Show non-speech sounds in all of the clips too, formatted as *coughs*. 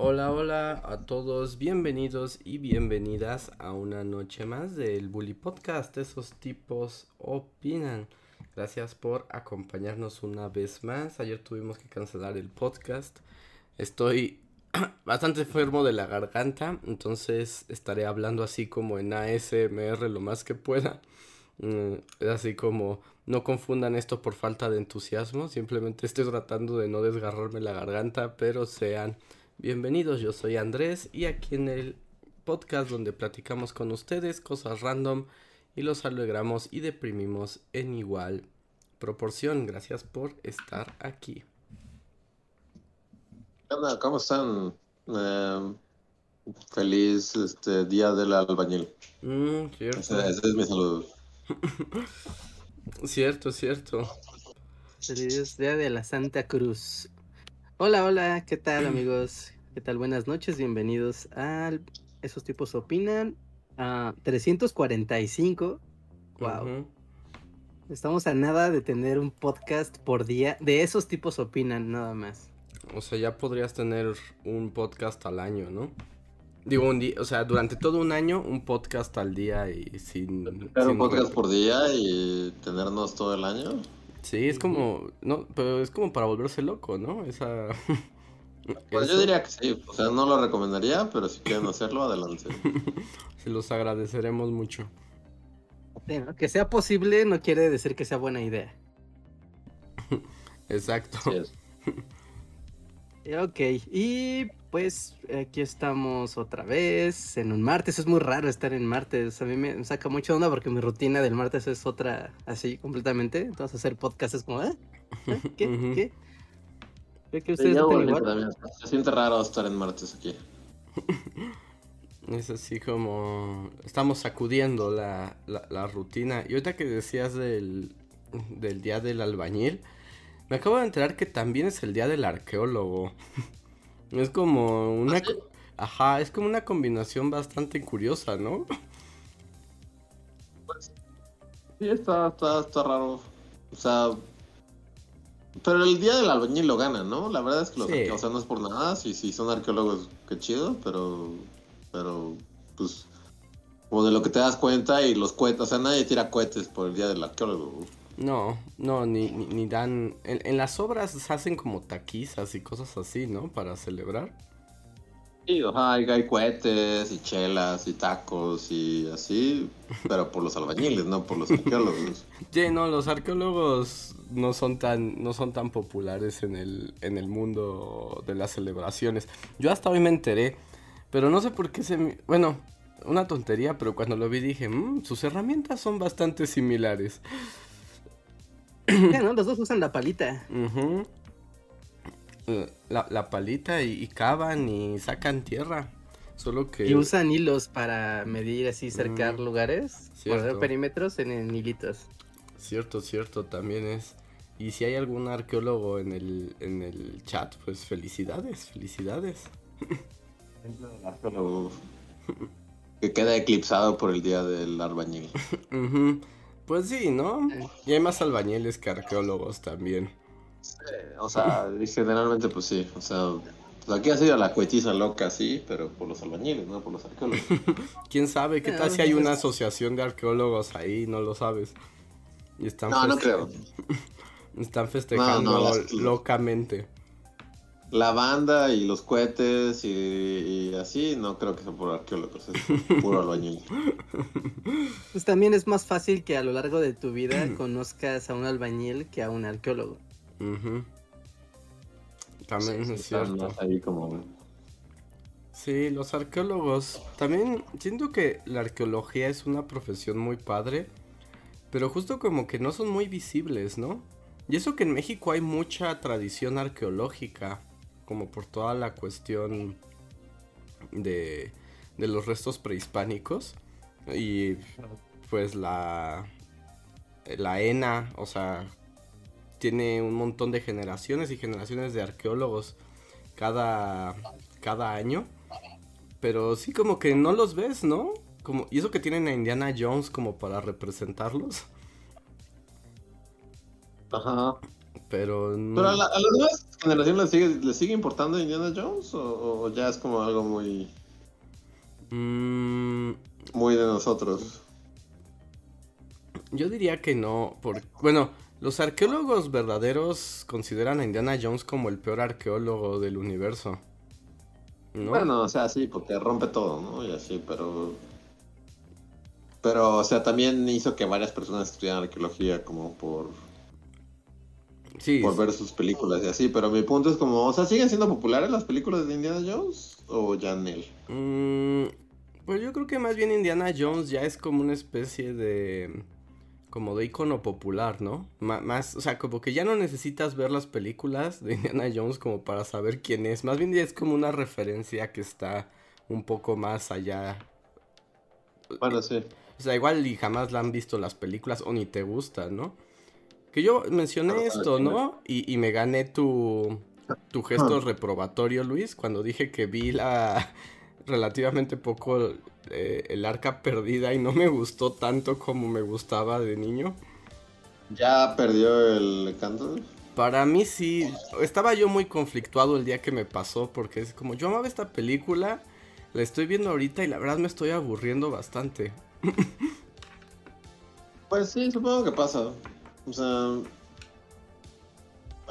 Hola, hola a todos, bienvenidos y bienvenidas a una noche más del Bully Podcast. Esos tipos opinan. Gracias por acompañarnos una vez más. Ayer tuvimos que cancelar el podcast. Estoy *clears throat* bastante enfermo de la garganta, entonces estaré hablando así como en ASMR lo más que pueda. Mm, así como no confundan esto por falta de entusiasmo, simplemente estoy tratando de no desgarrarme la garganta, pero sean Bienvenidos, yo soy Andrés y aquí en el podcast donde platicamos con ustedes cosas random y los alegramos y deprimimos en igual proporción. Gracias por estar aquí. Hola, ¿cómo están? Em, feliz este día del albañil. Mm, cierto. Ese, ese es mi saludo. *laughs* cierto, cierto. Feliz día de la Santa Cruz. Hola, hola, ¿qué tal amigos? ¿Qué tal? Buenas noches, bienvenidos a Esos tipos opinan. A 345. Wow. Estamos a nada de tener un podcast por día. De esos tipos opinan, nada más. O sea, ya podrías tener un podcast al año, ¿no? Digo, un día, o sea, durante todo un año, un podcast al día y sin. Pero un podcast por día y tenernos todo el año. Sí, es como, no, pero es como para volverse loco, ¿no? Esa... *laughs* Pues yo diría que sí, o sea, no lo recomendaría, pero si quieren hacerlo, adelante. *laughs* Se los agradeceremos mucho. Que sea posible no quiere decir que sea buena idea. *laughs* Exacto. Ok, y pues aquí estamos otra vez en un martes. Es muy raro estar en martes. A mí me saca mucha onda porque mi rutina del martes es otra así completamente. Entonces hacer podcast es como, ¿eh? ¿Qué? *laughs* ¿Qué? que ustedes igual? Se siente raro estar en martes aquí. *laughs* Es así como estamos sacudiendo la, la, rutina. Y ahorita que decías del, del día del albañil, me acabo de enterar que también es el día del arqueólogo. *laughs* Es como una... ¿Ah, Ajá, es como una combinación bastante curiosa, ¿no? Pues, sí, está, está, está raro. O sea... Pero el día del albañil lo gana, ¿no? La verdad es que los o sea, no es por nada, si, si son arqueólogos, qué chido, pero... Pero, pues... O de lo que te das cuenta y los cohetes, o sea, nadie tira cohetes por el día del arqueólogo. No, no, ni, ni, dan... En, las obras se hacen como taquizas y cosas así, ¿no? Para celebrar. Sí, o hay, cohetes y chelas y tacos y así, pero por los albañiles, no por los arqueólogos. *laughs* sí, no, los arqueólogos no son tan, no son tan populares en el, en el mundo de las celebraciones. Yo hasta hoy me enteré, pero no sé por qué se... Bueno, una tontería, pero cuando lo vi dije, mmm, sus herramientas son bastante similares. *coughs* ¿no? Los dos usan la palita. la, palita y, cavan y sacan tierra. Solo que. Y usan hilos para medir así, cercar lugares. Por perímetros en, en, hilitos. Cierto, cierto, también es. Y si hay algún arqueólogo en el, en el chat, pues felicidades, felicidades. que queda eclipsado por el día del albañil. *laughs* Pues sí, ¿no? Y hay más albañiles que arqueólogos también. o sea, generalmente pues sí, o sea, pues aquí ha sido la cohetiza loca, sí, pero por los albañiles, no por los arqueólogos. *laughs* ¿Quién sabe? ¿Qué tal si hay una asociación de arqueólogos ahí? No lo sabes. Y están no, no creo. *laughs* están festejando locamente la banda y los cohetes y, así, no creo que sea por arqueólogos, es *laughs* puro albañil. Pues también es más fácil que a lo largo de tu vida *clears throat* conozcas a un albañil que a un arqueólogo. También es cierto. Sí, los arqueólogos. También siento que la arqueología es una profesión muy padre, pero justo como que no son muy visibles, ¿no? Y eso que en México hay mucha tradición arqueológica como por toda la cuestión de, de los restos prehispánicos y pues la la ENA, o sea, tiene un montón de generaciones y generaciones de arqueólogos cada, cada año. Pero sí como que no los ves, ¿no? Como, y eso que tienen a Indiana Jones como para representarlos. Ajá. Pero no... ¿Pero a, las nuevas generaciones le sigue, le sigue importando Indiana Jones? ¿O, ya es como algo muy... Mm. Muy de nosotros? Yo diría que no, porque... Bueno, los arqueólogos verdaderos consideran a Indiana Jones como el peor arqueólogo del universo. ¿no? Bueno, o sea, sí, porque rompe todo, ¿no? Y así, pero... Pero, o sea, también hizo que varias personas estudiaran arqueología como por por ver sus películas y así, pero mi punto es como, o sea, ¿siguen siendo populares las películas de Indiana Jones o ya Nel? Mm, pues yo creo que más bien Indiana Jones ya es como una especie de como de icono popular, ¿no? más, o sea, como que ya no necesitas ver las películas de Indiana Jones como para saber quién es, más bien ya es como una referencia que está un poco más allá. Bueno, sí. O sea, igual y jamás la han visto las películas o ni te gusta, ¿no? Que yo mencioné esto, ¿no? Y, me gané tu, tu gesto reprobatorio, Luis, cuando dije que vi la *laughs* relativamente poco eh, el arca perdida y no me gustó tanto como me gustaba de niño. ¿Ya perdió el canto? Para mí sí, estaba yo muy conflictuado el día que me pasó porque es como yo amaba esta película, la estoy viendo ahorita y la verdad me estoy aburriendo bastante. *laughs* Pues sí, supongo que pasa. O sea,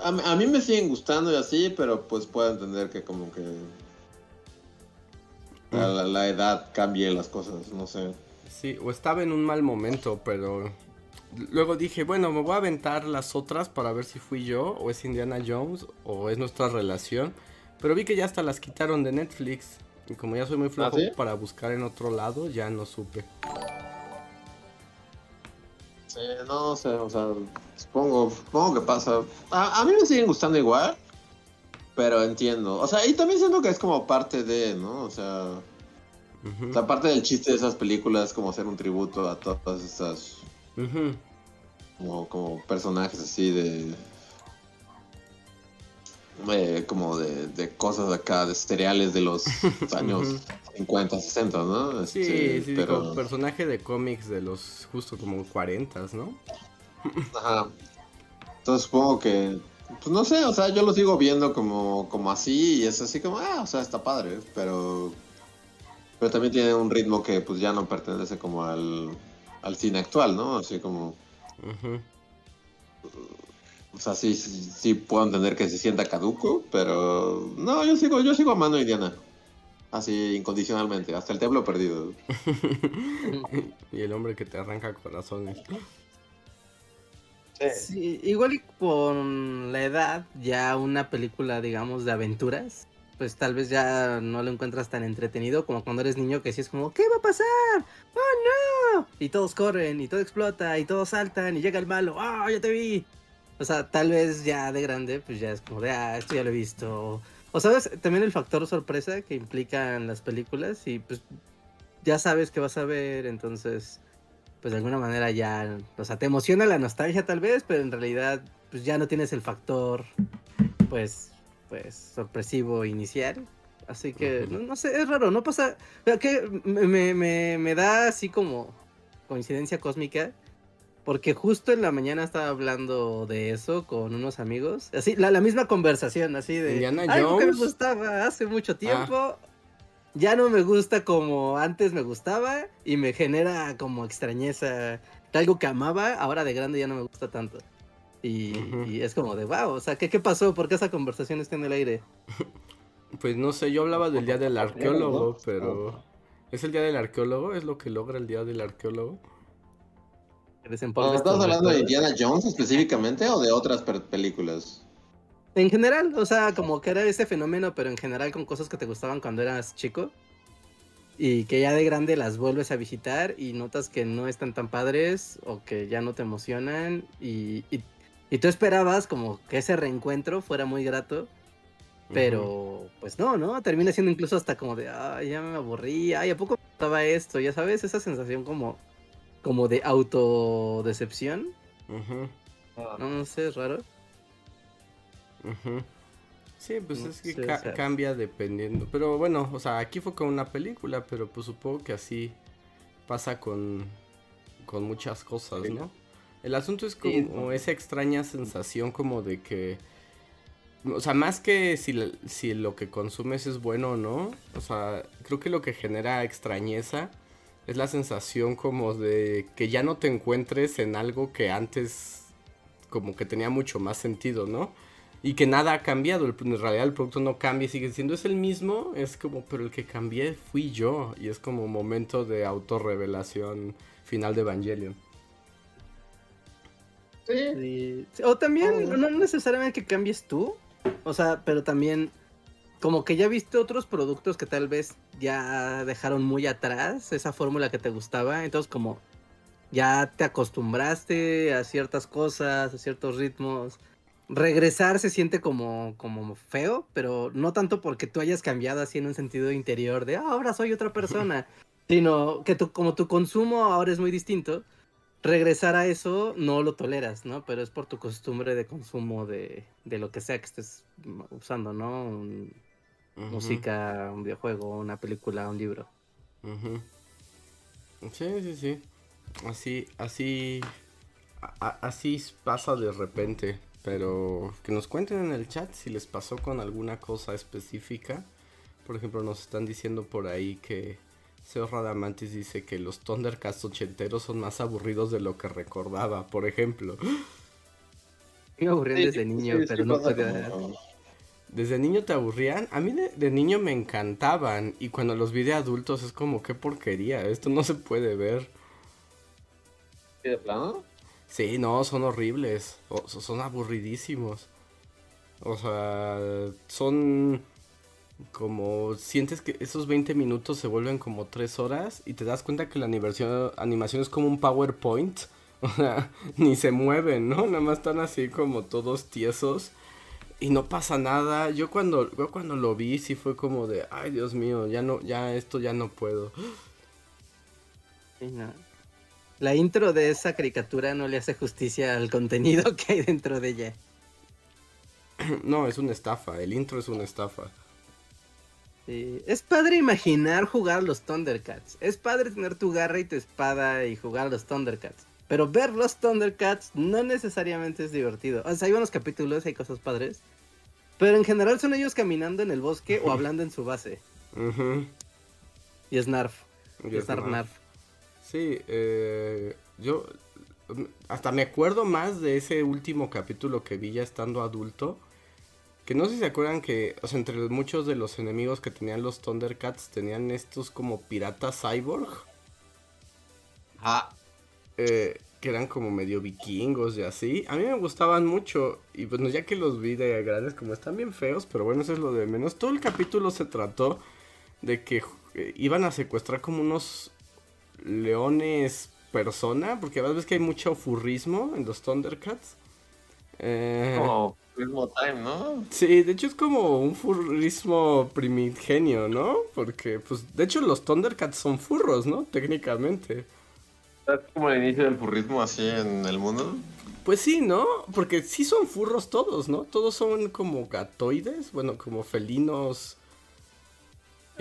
a, mí me siguen gustando y así, pero pues puedo entender que como que la, la, edad cambie las cosas, no sé. Sí, o estaba en un mal momento, pero luego dije, bueno, me voy a aventar las otras para ver si fui yo, o es Indiana Jones, o es nuestra relación. Pero vi que ya hasta las quitaron de Netflix. Y como ya soy muy flojo ¿Ah, para buscar en otro lado, ya no supe no sé, o sea, supongo, supongo que pasa. A, mí me siguen gustando igual, pero entiendo. O sea, y también siento que es como parte de, ¿no? O sea, la parte del chiste de esas películas como hacer un tributo a todas estas... como, como personajes así de eh, como de, de, cosas acá, de cereales de los *laughs* años 50, 60, ¿no? Sí, este, sí, pero... como personaje de cómics de los justo como 40, ¿no? Ajá. Entonces supongo que, pues no sé, o sea, yo lo sigo viendo como, como así y es así como, ah, o sea, está padre, pero... Pero también tiene un ritmo que pues ya no pertenece como al, al cine actual, ¿no? Así como... O sea, sí, sí, puedo entender que se sienta caduco, pero no, yo sigo, yo sigo amando a Indiana. Así incondicionalmente, hasta el templo perdido. *laughs* y el hombre que te arranca corazones. Sí. igual y con la edad, ya una película, digamos, de aventuras, pues tal vez ya no lo encuentras tan entretenido como cuando eres niño que sí es como, ¿qué va a pasar? ¡Oh no! Y todos corren, y todo explota, y todos saltan, y llega el malo, ¡ah, ya te vi! O sea, tal vez ya de grande, pues ya es como de, ah, esto ya lo he visto. O sabes, también el factor sorpresa que implican las películas y pues ya sabes que vas a ver, entonces, pues de alguna manera ya, o sea, te emociona la nostalgia tal vez, pero en realidad, pues ya no tienes el factor, pues, pues, sorpresivo inicial. Así que, no, sé, es raro, no pasa, que me, me, me da así como coincidencia cósmica porque justo en la mañana estaba hablando de eso con unos amigos. Así, la, la misma conversación, así de. Indiana Algo que me gustaba hace mucho ah. tiempo. Ya no me gusta como antes me gustaba. Y me genera como extrañeza. Algo que amaba, ahora de grande ya no me gusta tanto. Y, es como de wow, o sea, ¿qué, ¿qué pasó? ¿Por qué esa conversación está en el aire? *laughs* Pues no sé, yo hablaba del día del arqueólogo, pero. ¿Es el día del arqueólogo? ¿Es lo que logra el día del arqueólogo? ¿Estás hablando de Indiana Jones específicamente o de otras películas? En general, o sea, como que era ese fenómeno, pero en general con cosas que te gustaban cuando eras chico. Y que ya de grande las vuelves a visitar y notas que no están tan padres o que ya no te emocionan. Y, y, tú esperabas como que ese reencuentro fuera muy grato. Pero pues no, ¿no? Termina siendo incluso hasta como de, ay, ya me aburrí, ay, ¿a poco estaba esto? Ya sabes, esa sensación como como de autodecepción. No, sé, es raro. Sí, pues es que cambia dependiendo. Pero bueno, o sea, aquí fue con una película, pero pues supongo que así pasa con, con muchas cosas, ¿no? El asunto es como esa extraña sensación como de que... O sea, más que si, si lo que consumes es bueno o no, o sea, creo que lo que genera extrañeza es la sensación como de que ya no te encuentres en algo que antes como que tenía mucho más sentido, ¿no? Y que nada ha cambiado, en realidad el producto no cambia, sigue siendo es el mismo, es como, pero el que cambié fui yo, y es como momento de autorrevelación final de Evangelion. Sí. O también, no necesariamente que cambies tú, o sea, pero también como que ya viste otros productos que tal vez ya dejaron muy atrás esa fórmula que te gustaba, entonces como ya te acostumbraste a ciertas cosas, a ciertos ritmos. Regresar se siente como, como feo, pero no tanto porque tú hayas cambiado así en un sentido interior de ah, ahora soy otra persona, *laughs* sino que tú, como tu consumo ahora es muy distinto, regresar a eso no lo toleras, ¿no? Pero es por tu costumbre de consumo de, de lo que sea que estés usando, ¿no? Música, un videojuego, una película, un libro. Sí, sí, sí. Así, así, así pasa de repente. Pero que nos cuenten en el chat si les pasó con alguna cosa específica. Por ejemplo, nos están diciendo por ahí que Seo Radamantis dice que los Thundercats ochenteros son más aburridos de lo que recordaba, por ejemplo. Me aburrí desde niño, pero no podía... ¿Desde niño te aburrían? A mí de, niño me encantaban y cuando los vi de adultos es como qué porquería, esto no se puede ver. ¿Y de plano? Sí, no, son horribles, son aburridísimos. O sea, son como sientes que esos 20 minutos se vuelven como 3 horas y te das cuenta que la animación, animación es como un PowerPoint. *laughs* O sea, ni se mueven, ¿no? Nada más están así como todos tiesos y no pasa nada. Yo cuando, yo cuando lo vi sí fue como de, ay Dios mío, ya no, ya esto ya no puedo. La intro de esa caricatura no le hace justicia al contenido *laughs* que hay dentro de ella. *clears throat* No, es una estafa, el intro es una estafa. Es padre imaginar jugar los Thundercats. Es padre tener tu garra y tu espada y jugar los Thundercats. Pero ver los Thundercats no necesariamente es divertido. O sea, hay unos capítulos, hay cosas padres. Pero en general son ellos caminando en el bosque o hablando en su base. Y es Narf. Y es Narf. Sí, eh, yo hasta me acuerdo más de ese último capítulo que vi ya estando adulto. Que no sé si se acuerdan que, o sea, entre muchos de los enemigos que tenían los Thundercats tenían estos como piratas cyborg. Ah, eh, que eran como medio vikingos y así. A mí me gustaban mucho. Y bueno, ya que los vi de grandes, como están bien feos, pero bueno, eso es lo de menos. Todo el capítulo se trató de que eh, iban a secuestrar como unos leones persona, porque a veces que hay mucho furrismo en los Thundercats. Eh, como furrismo time, ¿no? Sí, de hecho es como un furrismo primigenio, ¿no? Porque, pues, de hecho los Thundercats son furros, ¿no? Técnicamente. ¿Es como el inicio del furrismo así en el mundo? Pues sí, ¿no? Porque sí son furros todos, ¿no? Todos son como gatoides, bueno, como felinos.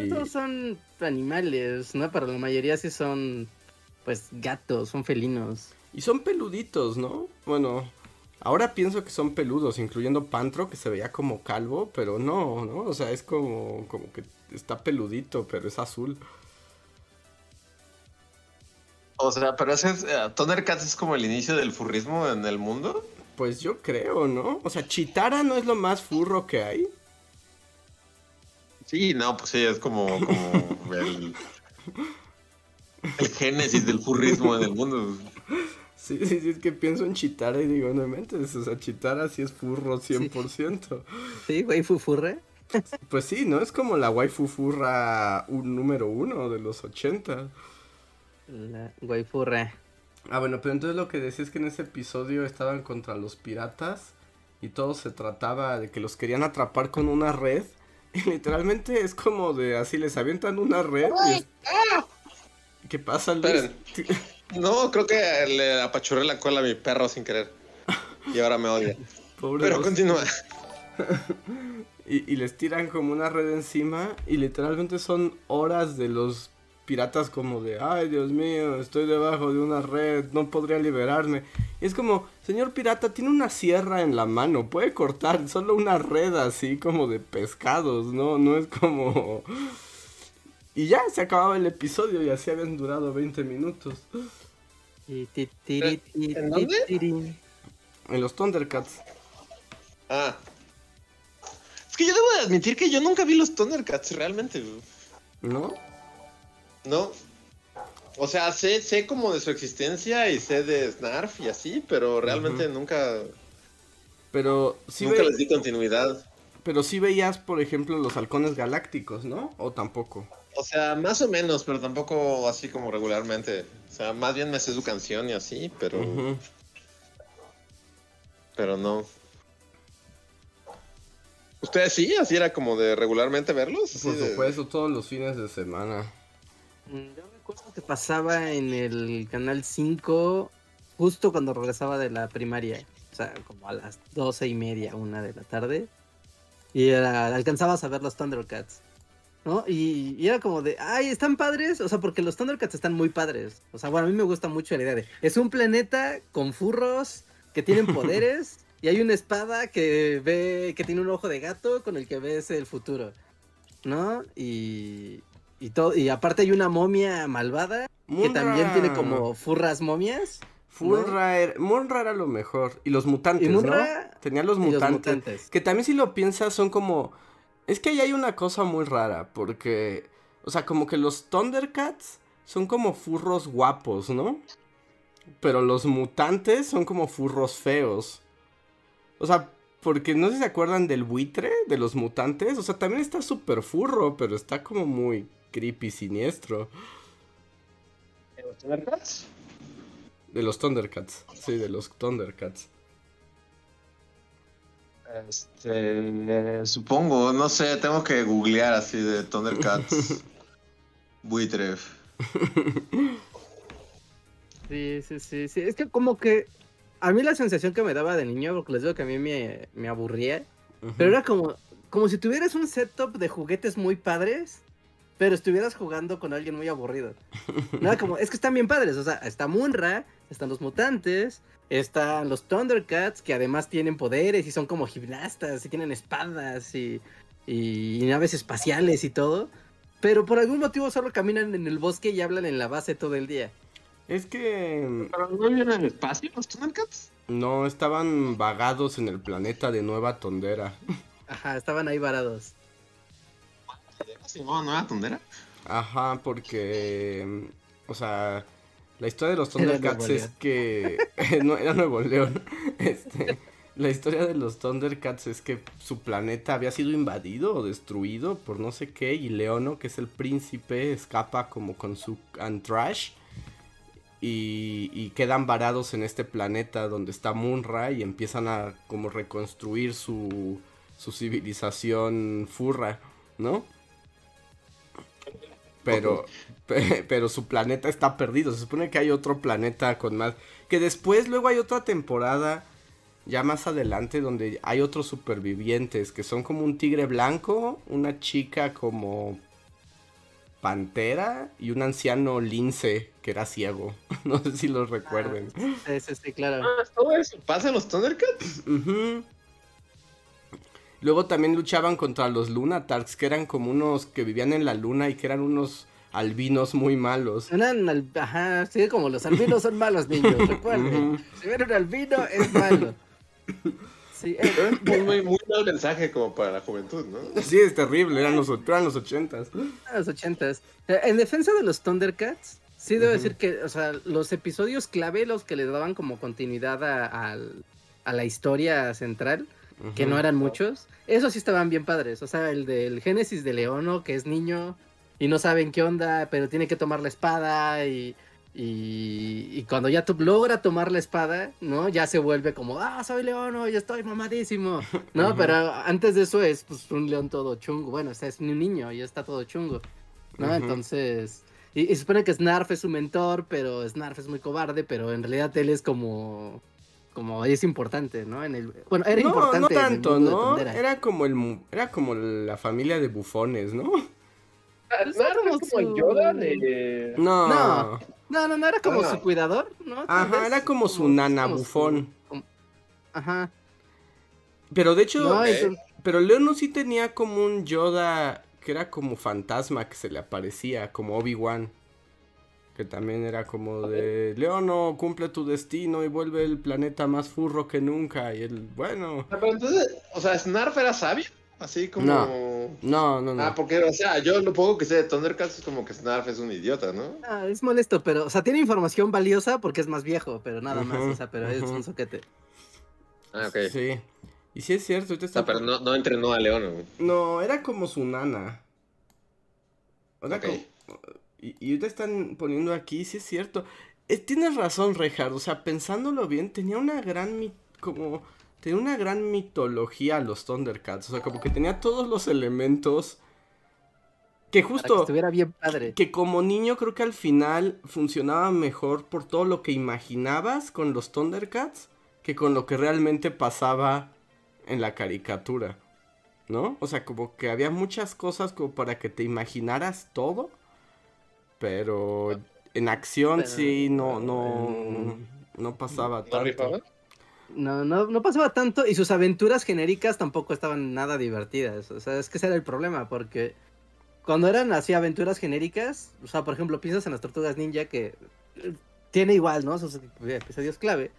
Todos son animales, ¿no? Para la mayoría sí son, pues, gatos, son felinos. Y son peluditos, ¿no? Bueno, ahora pienso que son peludos, incluyendo Pantro, que se veía como calvo, pero no, ¿no? O sea, es como, como que está peludito, pero es azul. O sea, pero ese es, uh, Thundercats es como el inicio del furrismo en el mundo. Pues yo creo, ¿no? O sea, Chitara no es lo más furro que hay. Sí, no, pues sí, es como, como *laughs* el, el génesis del furrismo en el mundo. Sí, sí, sí, es que pienso en Chitara y digo, no mentes, o sea, Chitara sí es furro 100%. Sí, güey, fufurre. Pues sí, ¿no? Es como la waifu furra un número uno de los 80. La waifurra. Ah, bueno, pero entonces lo que decía es que en ese episodio estaban contra los piratas y todo se trataba de que los querían atrapar con una red. *laughs* Y literalmente es como de así, les avientan una red. Y ¿Qué pasa, Luis? No, creo que le apachurré la cola a mi perro sin querer. Y ahora me odia. *laughs* Pero continúa. *laughs* y, y les tiran como una red encima y literalmente son horas de los piratas como de, ay Dios mío, estoy debajo de una red, no podría liberarme. Y es como, señor pirata, tiene una sierra en la mano, puede cortar solo una red así como de pescados, ¿no? No es como... *laughs* Y ya, se acababa el episodio y así habían durado 20 minutos. ¿En dónde? En los Thundercats. Ah. Es que yo debo de admitir que yo nunca vi los Thundercats realmente. ¿No? No. O sea, sé, sé como de su existencia y sé de Snarf y así, pero realmente nunca. Pero sí Nunca les di continuidad. Pero sí veías, por ejemplo, los halcones galácticos, ¿no? ¿O tampoco? O sea, más o menos, pero tampoco así como regularmente. O sea, más bien me sé su canción y así, pero. Pero no. ¿Ustedes sí? ¿Así era como de regularmente verlos? Por supuesto, todos los fines de semana. Mm, yo recuerdo que pasaba en el canal 5 justo cuando regresaba de la primaria. O sea, como a las doce y media, una de la tarde. Y era, alcanzabas a ver los Thundercats. ¿no? Y, y, era como de, ay, están padres, o sea, porque los Thundercats están muy padres. O sea, bueno, a mí me gusta mucho la idea de, es un planeta con furros que tienen poderes *laughs* y hay una espada que ve, que tiene un ojo de gato con el que ves el futuro, ¿no? Y, y, todo, y aparte hay una momia malvada que también tiene como furras momias. Munra, era, lo mejor. Y los mutantes, ¿no? Tenía los mutantes, Que también si lo piensas son como... Es que ahí hay una cosa muy rara, porque... O sea, como que los Thundercats son como furros guapos, ¿no? Pero los mutantes son como furros feos. O sea, porque no sé si se acuerdan del buitre de los mutantes. O sea, también está súper furro, pero está como muy creepy, siniestro. ¿De los Thundercats? De los Thundercats, sí, de los Thundercats. Este, supongo, no sé, tengo que googlear así de Thundercats. *laughs* Buitre. Sí, sí, sí, sí. Es que como que a mí la sensación que me daba de niño, porque les digo que a mí me, me aburría, pero era como, como si tuvieras un setup de juguetes muy padres pero estuvieras jugando con alguien muy aburrido. *laughs* Nada como, es que están bien padres, o sea, está Munra, están los mutantes, están los Thundercats, que además tienen poderes y son como gimnastas y tienen espadas y, y, naves espaciales y todo, pero por algún motivo solo caminan en el bosque y hablan en la base todo el día. Es que... ¿Pero no viven en el espacio los Thundercats? No, estaban vagados en el planeta de Nueva Tondera. *laughs* Ajá, estaban ahí varados se llamaba Nueva Tondera? Ajá, porque. O sea, la historia de los Thundercats es que. *laughs* no, era Nuevo León. *laughs* Este. La historia de los Thundercats es que su planeta había sido invadido o destruido por no sé qué y Leono, que es el príncipe, escapa como con su Antrash y, y, quedan varados en este planeta donde está Munra y empiezan a como reconstruir su, su civilización furra, ¿no? pero, *laughs* pero su planeta está perdido. Se supone que hay otro planeta con más. Que después, luego hay otra temporada, ya más adelante, donde hay otros supervivientes que son como un tigre blanco, una chica como pantera y un anciano lince que era ciego. *laughs* No sé si los recuerden. Ah, sí, sí, claro. Ah, ¿Todo eso pasa en los Thundercats? Luego también luchaban contra los Lunatarks, que eran como unos que vivían en la luna y que eran unos albinos muy malos. Eran, ajá, sí, como los albinos son malos, niños, *laughs* recuerden. Si ven un albino, es malo. *laughs* Sí, *laughs* es muy, muy, muy, mal mensaje como para la juventud, ¿no? Sí, es terrible, eran los, eran los ochentas. los ochentas. En defensa de los Thundercats, sí debo decir que, o sea, los episodios clave, los que le daban como continuidad a, a la historia central, que no eran muchos, esos sí estaban bien padres. O sea, el del Génesis de Leono, que es niño y no saben qué onda, pero tiene que tomar la espada y, y, cuando ya logra tomar la espada, ¿no? Ya se vuelve como, ah, soy Leono, yo estoy mamadísimo, ¿no? Pero antes de eso es pues un león todo chungo. Bueno, o sea, es un niño y está todo chungo, ¿no? Entonces, Y, se supone que Snarf es su mentor, pero Snarf es muy cobarde, pero en realidad él es como como es importante, ¿no? En el bueno, era importante. No tanto, ¿no? Era como el era como la familia de bufones, ¿no? Pues era como Yoda de No. No, no, no, era como ah. su cuidador, ¿no? Ajá, era como su nana bufón. Ajá. Pero de hecho, pero Leono sí tenía como un Yoda que era como fantasma que se le aparecía, como Obi-Wan. Que también era como de, Leono, cumple tu destino y vuelve el planeta más furro que nunca. Y él, bueno. Ah, pero entonces, o sea, ¿Snarf era sabio? Así como... No, no, no. Ah, porque, o sea, yo lo poco que sé de Thundercats es como que Snarf es un idiota, ¿no? Ah, es molesto, pero, o sea, tiene información valiosa porque es más viejo, pero nada más, o sea, pero es un soquete. Ah, ok. Sí. Y sí es cierto, está... pero no, no entrenó a León. No, era como su nana. O sea, y, y ahorita están poniendo aquí, sí es cierto. Eh, tienes razón, Rejard. O sea, pensándolo bien, tenía una gran... como... Tenía una gran mitología los Thundercats. O sea, como que tenía todos los elementos... Que justo... que estuviera bien padre. Que como niño creo que al final funcionaba mejor por todo lo que imaginabas con los Thundercats que con lo que realmente pasaba en la caricatura, ¿no? O sea, como que había muchas cosas como para que te imaginaras todo, pero en acción sí no no no pasaba tanto. No, no, no pasaba tanto y sus aventuras genéricas tampoco estaban nada divertidas. O sea, es que ese era el problema, porque cuando eran así aventuras genéricas, o sea, por ejemplo, piensas en las tortugas ninja que tiene igual, ¿no? Sus episodios clave.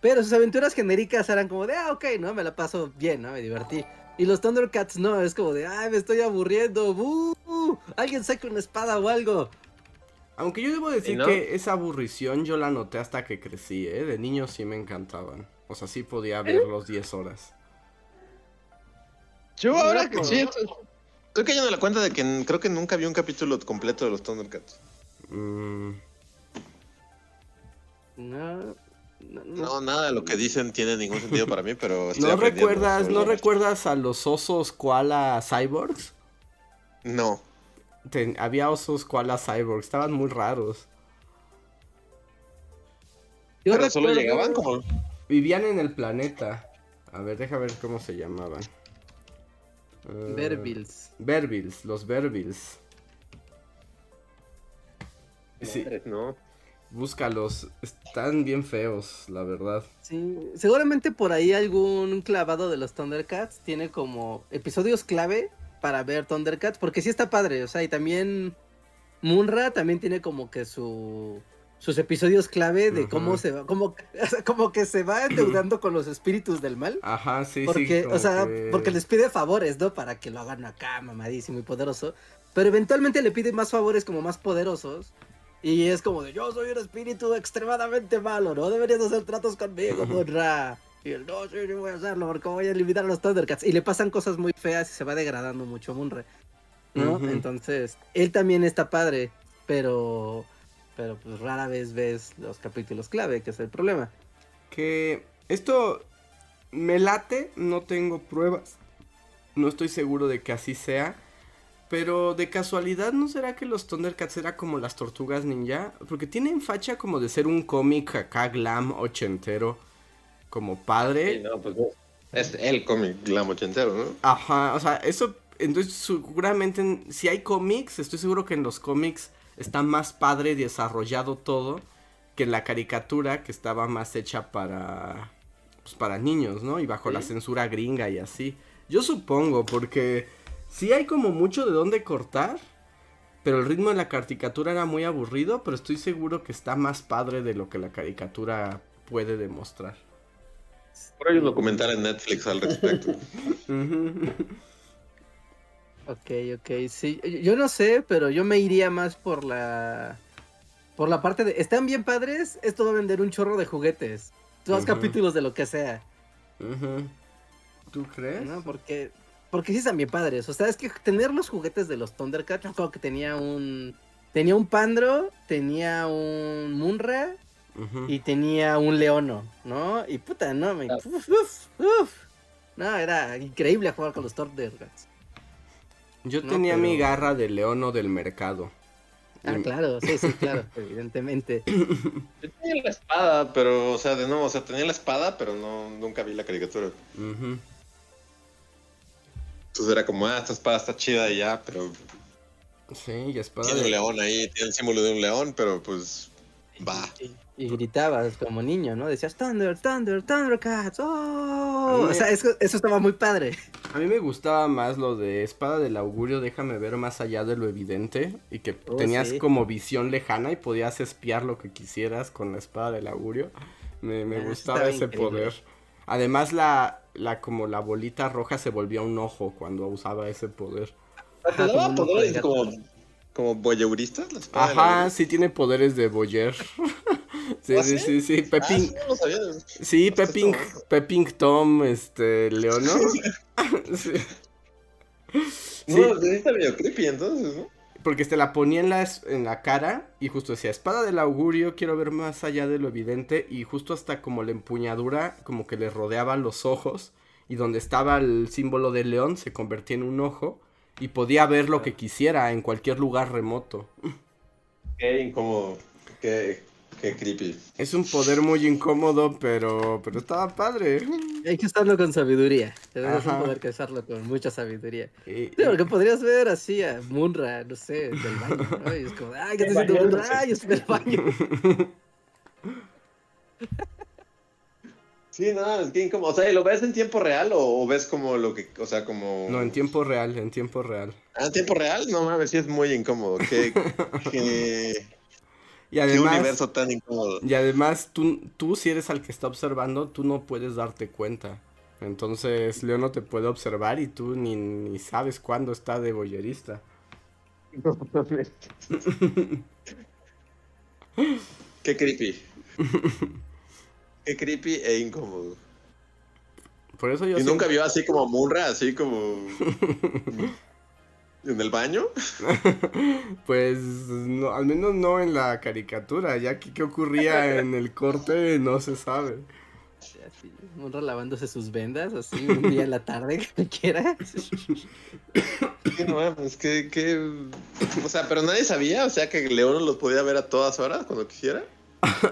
Pero sus aventuras genéricas eran como de, ah, ok, ¿no? Me la paso bien, ¿no? Me divertí. Y los Thundercats no, es como de, ay, me estoy aburriendo. ¡Bú! Alguien saque una espada o algo. Aunque yo debo decir que esa aburrición yo la noté hasta que crecí, ¿eh? De niño sí me encantaban. O sea, sí podía ver los 10 horas. Yo ahora que sí, creo que ya me la cuenta de que creo que nunca vi un capítulo completo de los Thundercats. Mm. No, no, nada de lo que dicen tiene ningún sentido para mí, pero *laughs* ¿No recuerdas, ¿No recuerdas a los osos koala cyborgs? No. había osos koala cyborgs, estaban muy raros. pero solo llegaban como... Vivían en el planeta. A ver, deja ver cómo se llamaban. Uh, Berbils. Berbils, los Berbils. Sí. No búscalos. Están bien feos, la verdad. Sí, seguramente por ahí algún clavado de los Thundercats tiene como episodios clave para ver Thundercats, porque sí está padre, o sea, y también Munra también tiene como que su sus episodios clave de cómo se va, como, *laughs* como que se va endeudando con los espíritus del mal. Ajá, sí, porque, O sea, porque les pide favores, ¿no? Para que lo hagan acá, mamadísimo y poderoso. Pero eventualmente le pide más favores como más poderosos. Y es como de, yo soy un espíritu extremadamente malo, no deberías hacer tratos conmigo, Munra. Y él, no, sí, yo voy a hacerlo porque voy a eliminar a los Thundercats. Y le pasan cosas muy feas y se va degradando mucho Munra. ¿No? Entonces, él también está padre, pero pero pues rara vez ves los capítulos clave, que es el problema. Que esto me late, no tengo pruebas. No estoy seguro de que así sea. Pero de casualidad, ¿no será que los Thundercats era como las tortugas ninja? Porque tienen facha como de ser un cómic acá glam ochentero. Como padre. Sí, no, pues es el cómic glam ochentero, ¿no? Ajá, o sea, eso. Entonces, seguramente, si hay cómics, estoy seguro que en los cómics está más padre y desarrollado todo que en la caricatura que estaba más hecha para. Pues para niños, ¿no? Y bajo la censura gringa y así. Yo supongo, porque Sí hay como mucho de dónde cortar, pero el ritmo de la caricatura era muy aburrido, pero estoy seguro que está más padre de lo que la caricatura puede demostrar. Por ahí un documental en Netflix al respecto. *laughs* ok, ok, sí. Yo no sé, pero yo me iría más por la... Por la parte de... Están bien padres, esto va a vender un chorro de juguetes. Dos capítulos de lo que sea. ¿Tú crees? No, porque porque sí están bien padres. O sea, es que tener los juguetes de los Thundercats, yo creo que tenía un. Tenía un Pandro, tenía un Munra y tenía un Leono, ¿no? Y puta, no, me. Uf, uf, No, era increíble jugar con los Thundercats. Yo tenía mi garra de Leono del mercado. Ah, claro, sí, sí, *laughs* claro, evidentemente. *laughs* Yo tenía la espada, pero, o sea, de nuevo, o sea, tenía la espada, pero no, nunca vi la caricatura. Ujú. Entonces era como, ah, esta espada está chida y ya, pero Sí, y espada tiene un león ahí, tiene el símbolo de un león, pero pues va. Y gritabas como niño, ¿no? Decías Thunder, Thunder, Thundercats. ¡Oh! O sea, eso, eso estaba muy padre. A mí me gustaba más lo de espada del augurio, déjame ver más allá de lo evidente y que Oh, tenías sí. como visión lejana y podías espiar lo que quisieras con la espada del augurio. Me, me Ah, gustaba ese increíble. poder. Además la, la como la bolita roja se volvía un ojo cuando usaba ese poder. ¿Te daba como, como voyeuristas? De la Ajá, sí tiene poderes de Boyer. *laughs* sí, ¿Ah, sí, sí? sí, sí, Ah, Pepín, sí, no sabía. sí, Pepín, Tom, este, Leonor. *laughs* *laughs* sí. Sí. Está medio creepy entonces, ¿no? Porque te la ponía en la, en la cara y justo decía, espada del augurio, quiero ver más allá de lo evidente. Y justo hasta como la empuñadura, como que le rodeaba los ojos. Y donde estaba el símbolo del león, se convertía en un ojo. Y podía ver lo que quisiera en cualquier lugar remoto. Qué incómodo. Qué, qué creepy. Es un poder muy incómodo, pero, pero estaba padre. Hay que usarlo con sabiduría. Debes Ajá. poder que usarlo con mucha sabiduría. Y- Sí, porque podrías ver así a Munra, no sé, del baño, ¿no? Y es como, ay, ¿qué te haciendo Munra? Ay, estoy en el baño. *laughs* Sí, no, es que incómodo. O sea, ¿y ¿lo ves en tiempo real o, o ves como lo que, o sea, como... No, en tiempo real, en tiempo real. Ah, en tiempo real, no mames, sí es muy incómodo. Qué, *laughs* qué, Y qué además... universo tan incómodo. Y además, tú, tú si eres al que está observando, tú no puedes darte cuenta. Entonces, Leo no te puede observar y tú ni, ni sabes cuándo está de boyerista. *laughs* Qué creepy. *laughs* Qué creepy e incómodo. Por eso yo ¿Y siempre- nunca vio así como Munra, así como... *laughs* en el baño? *laughs* Pues, no, al menos no en la caricatura, ya que qué ocurría en el corte no se sabe. Así, Munra lavándose sus vendas, así, un día en la tarde, *laughs* cualquiera. Sí, no mames, que, que... O sea, pero nadie sabía, o sea, que León los podía ver a todas horas cuando quisiera.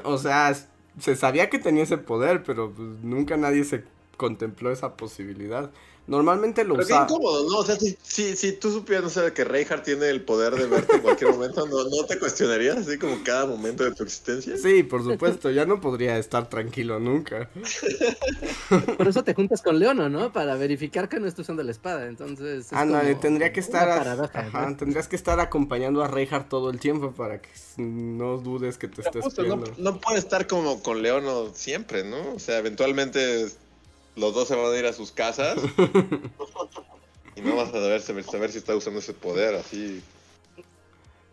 O sea, se sabía que tenía ese poder, pero pues, nunca nadie se contempló esa posibilidad. Normalmente lo Pero qué usaba... incómodo, ¿no? O sea, si, si, si tú supieras, no sé, que Reinhardt tiene el poder de verte en cualquier momento, ¿no, ¿no te cuestionarías así como cada momento de tu existencia? Sí, por supuesto, ya no podría estar tranquilo nunca. *laughs* Por eso te juntas con Leono, ¿no? Para verificar que no estés usando la espada, entonces... es Ándale, como tendría que estar. paradoja, ajá, ¿no? tendrías que estar acompañando a Reinhardt todo el tiempo para que no dudes que te Pero estés justo, no, no puede estar como con Leono siempre, ¿no? O sea, eventualmente los dos se van a ir a sus casas *laughs* y no vas a saber, saber, si está usando ese poder así.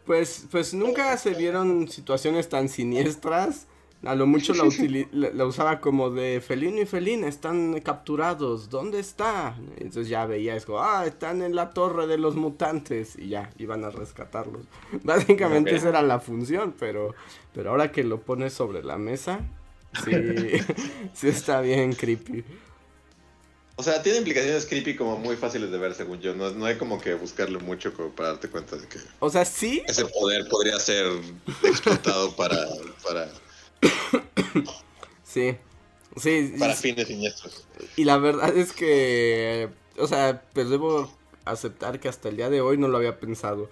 Pues, pues nunca se vieron situaciones tan siniestras. A lo mucho la, utili- la, la usaba como de felino y felina están capturados. ¿Dónde está? Entonces ya veía, es como, ah, están en la torre de los mutantes. Y ya, iban a rescatarlos. *laughs* Básicamente esa era la función, pero, pero ahora que lo pones sobre la mesa, sí, *laughs* sí está bien creepy. O sea, tiene implicaciones creepy como muy fáciles de ver, según yo. No, no hay como que buscarle mucho como para darte cuenta de que O sea, sí, ese poder podría ser explotado *laughs* para, para, sí. Sí, para sí, fines siniestros. y la verdad es que, o sea, pues debo aceptar que hasta el día de hoy no lo había pensado.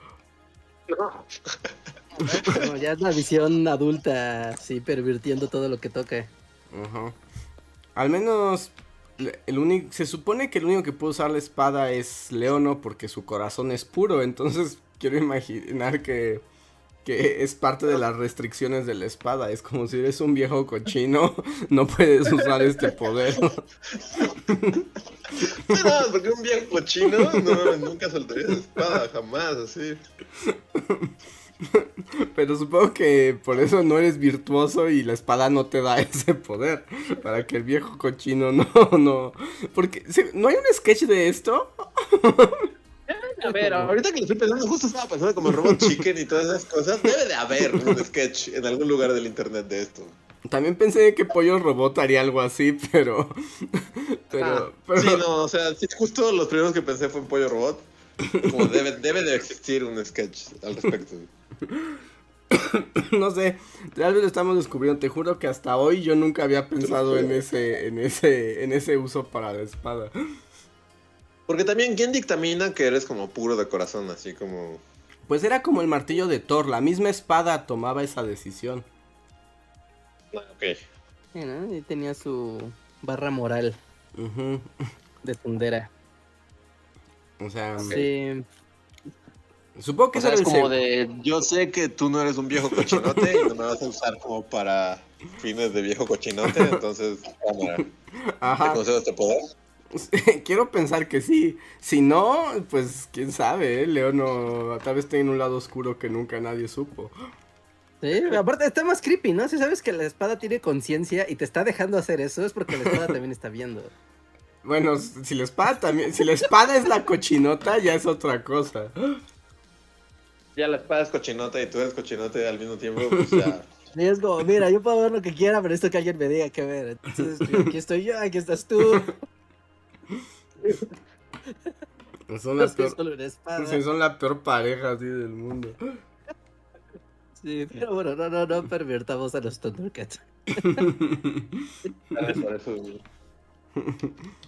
Como ya es la visión adulta, sí, pervirtiendo todo lo que toca. Ajá. Al menos el único se supone que el único que puede usar la espada es Leono porque su corazón es puro, entonces *laughs* quiero imaginar que que es parte de las restricciones de la espada, es como si eres un viejo cochino, *laughs* no puedes usar este poder. *laughs* No, porque un viejo cochino no, nunca soltaría esa espada, jamás, así. *laughs* Pero supongo que por eso no eres virtuoso y la espada no te da *laughs* ese poder. Para que el viejo cochino no, *laughs* no. Porque, ¿se- ¿no hay un sketch de esto? A ver, ahorita que lo estoy pensando, justo estaba pensando como Robot Chicken y todas esas cosas. Debe de haber un sketch en algún lugar del internet de esto. También pensé que Pollo Robot haría algo así, pero. Pero. Ah, pero Sí, no, o sea, justo los primeros que pensé fue en Pollo Robot. Como debe, debe de existir un sketch al respecto. *coughs* no sé, tal vez lo estamos descubriendo. Te juro que hasta hoy yo nunca había pensado en ese, en ese, en ese uso para la espada. Porque también, ¿quién dictamina que eres como puro de corazón? Así como. Pues era como el martillo de Thor, la misma espada tomaba esa decisión. Ah, ok. Tenía su barra moral de tundera. O sea, Sí. Supongo que O sea, eso es como de. Yo sé que tú no eres un viejo cochinote y no me vas a usar como para fines de viejo cochinote, entonces, cámara. ¿Te Ajá. concedo este poder? *laughs* Quiero pensar que sí. Si no, pues quién sabe, ¿eh? Leo no. Tal vez tiene un lado oscuro que nunca nadie supo. Sí, aparte está más creepy, ¿no? Si sabes que la espada tiene conciencia y te está dejando hacer eso, es porque la espada *laughs* también está viendo. Bueno, si la espada también. Si la espada es la cochinota, ya es otra cosa. Ya la espada es cochinota y tú eres cochinote al mismo tiempo, pues ya. *laughs* Y es como, mira, yo puedo ver lo que quiera, pero esto que alguien me diga que ver. Entonces, aquí estoy yo, aquí estás tú. *laughs* Son Yo la peor. sí, son la peor pareja así del mundo. Sí, pero bueno, no, no, no pervirtamos a los Thundercats. Por eso.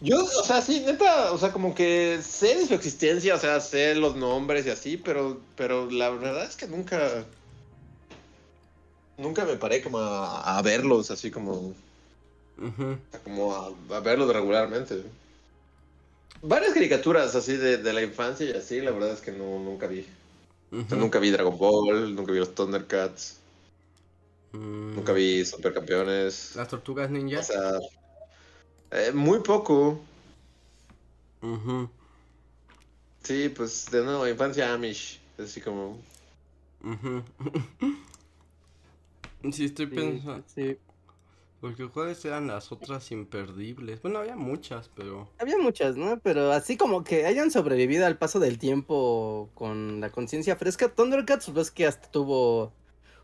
Yo, o sea, sí, neta, o sea, como que sé de su existencia, o sea, sé los nombres y así, pero, pero la verdad es que nunca. Nunca me paré como a, a verlos, así como. Como a, a verlos regularmente. Varias caricaturas así de, de la infancia y así, la verdad es que no, nunca vi. O sea, Ujú. nunca vi Dragon Ball, nunca vi los Thundercats, Mm. nunca vi Supercampeones. Las tortugas ninja. O sea, eh, muy poco. Ujú. Sí, pues de nuevo, infancia Amish. Así como. Ujú. *laughs* Sí, estoy Sí, pensando. sí. Porque cuáles eran las otras imperdibles. Bueno, había muchas, pero. Había muchas, ¿no? Pero así como que hayan sobrevivido al paso del tiempo con la conciencia fresca. Thundercats, pues que hasta tuvo.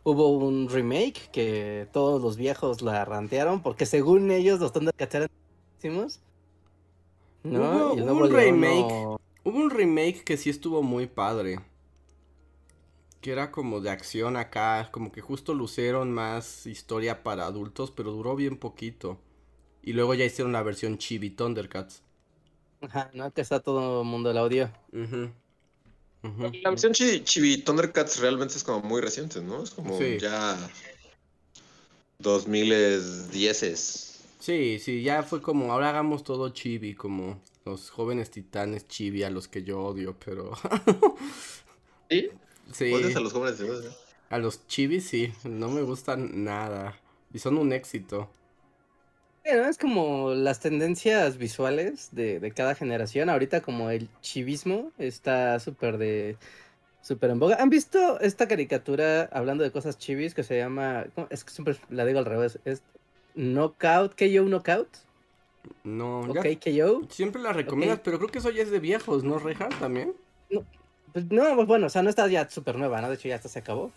Hubo un remake que todos los viejos la rantearon porque según ellos los Thundercats eran buenísimos. ¿No? Hubo- el un remake. no- Hubo un remake que sí estuvo muy padre. Que era como de acción acá. Como que justo lucieron más historia para adultos, pero duró bien poquito. Y luego ya hicieron la versión Chibi Thundercats. Ajá, ¿no? Que está todo el mundo. Ujú. Ujú. La versión Chibi, Chibi Thundercats realmente es como muy reciente, ¿no? Es como Sí. ya. 2010 Sí, sí, ya fue como, ahora hagamos todo chibi, como los jóvenes titanes chibi a los que yo odio, pero *laughs* ¿Sí? sí, ¿Odias a los jóvenes hoy? a los chibis sí, no me gustan nada y son un éxito. Bueno, es como las tendencias visuales de, de cada generación. Ahorita como el chivismo está súper de súper en boga. ¿Han visto esta caricatura hablando de cosas chivis que se llama, ¿cómo? es que siempre la digo al revés, es Knockout, KO Knockout? No, ¿O ya KO? siempre la recomiendas, Ok. pero creo que eso ya es de viejos, ¿no, Reja? También. Pues no, pues bueno, o sea, no está ya súper nueva, ¿no? De hecho ya hasta se acabó.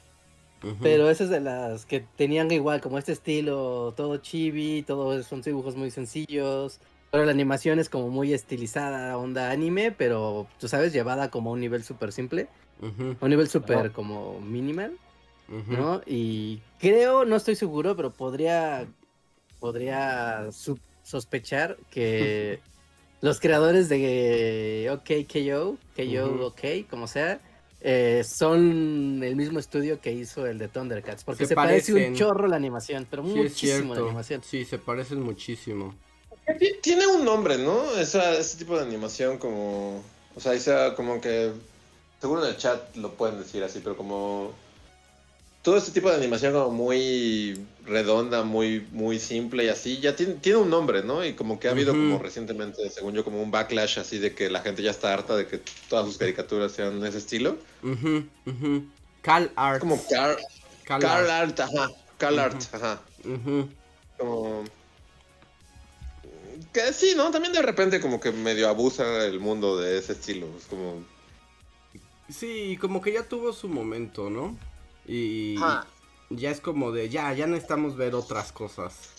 Pero esa es de las que tenían igual como este estilo, todo chibi, todo son dibujos muy sencillos. Pero la animación es como muy estilizada, onda anime, pero tú sabes, llevada como a un nivel súper simple, a un nivel súper como minimal. ¿no? Y creo, no estoy seguro, pero podría, podría sospechar que *laughs* los creadores de OK KO, KO. OK, como sea, eh, son el mismo estudio que hizo el de Thundercats, porque Se se, parece un chorro la animación, pero Sí, muchísimo la animación. Sí, se parecen muchísimo. Ti- Tiene un nombre, ¿no? Esa, ese tipo de animación como... O sea, esa como que... Seguro en el chat lo pueden decir así, pero como... Todo este tipo de animación como muy redonda, muy, muy simple y así, ya tiene, tiene un nombre, ¿no? Y como que ha habido como recientemente, según yo, como un backlash así de que la gente ya está harta de que todas sus caricaturas sean de ese estilo. Ujú, ujú. Cal Art. Como Car, Cal Art. Art, ajá. Ujú. Art, ajá. Como que sí, ¿no? También de repente como que medio abusa el mundo de ese estilo. Es como. Sí, como que ya tuvo su momento, ¿no? Y. ya es como de, ya, ya necesitamos ver otras cosas.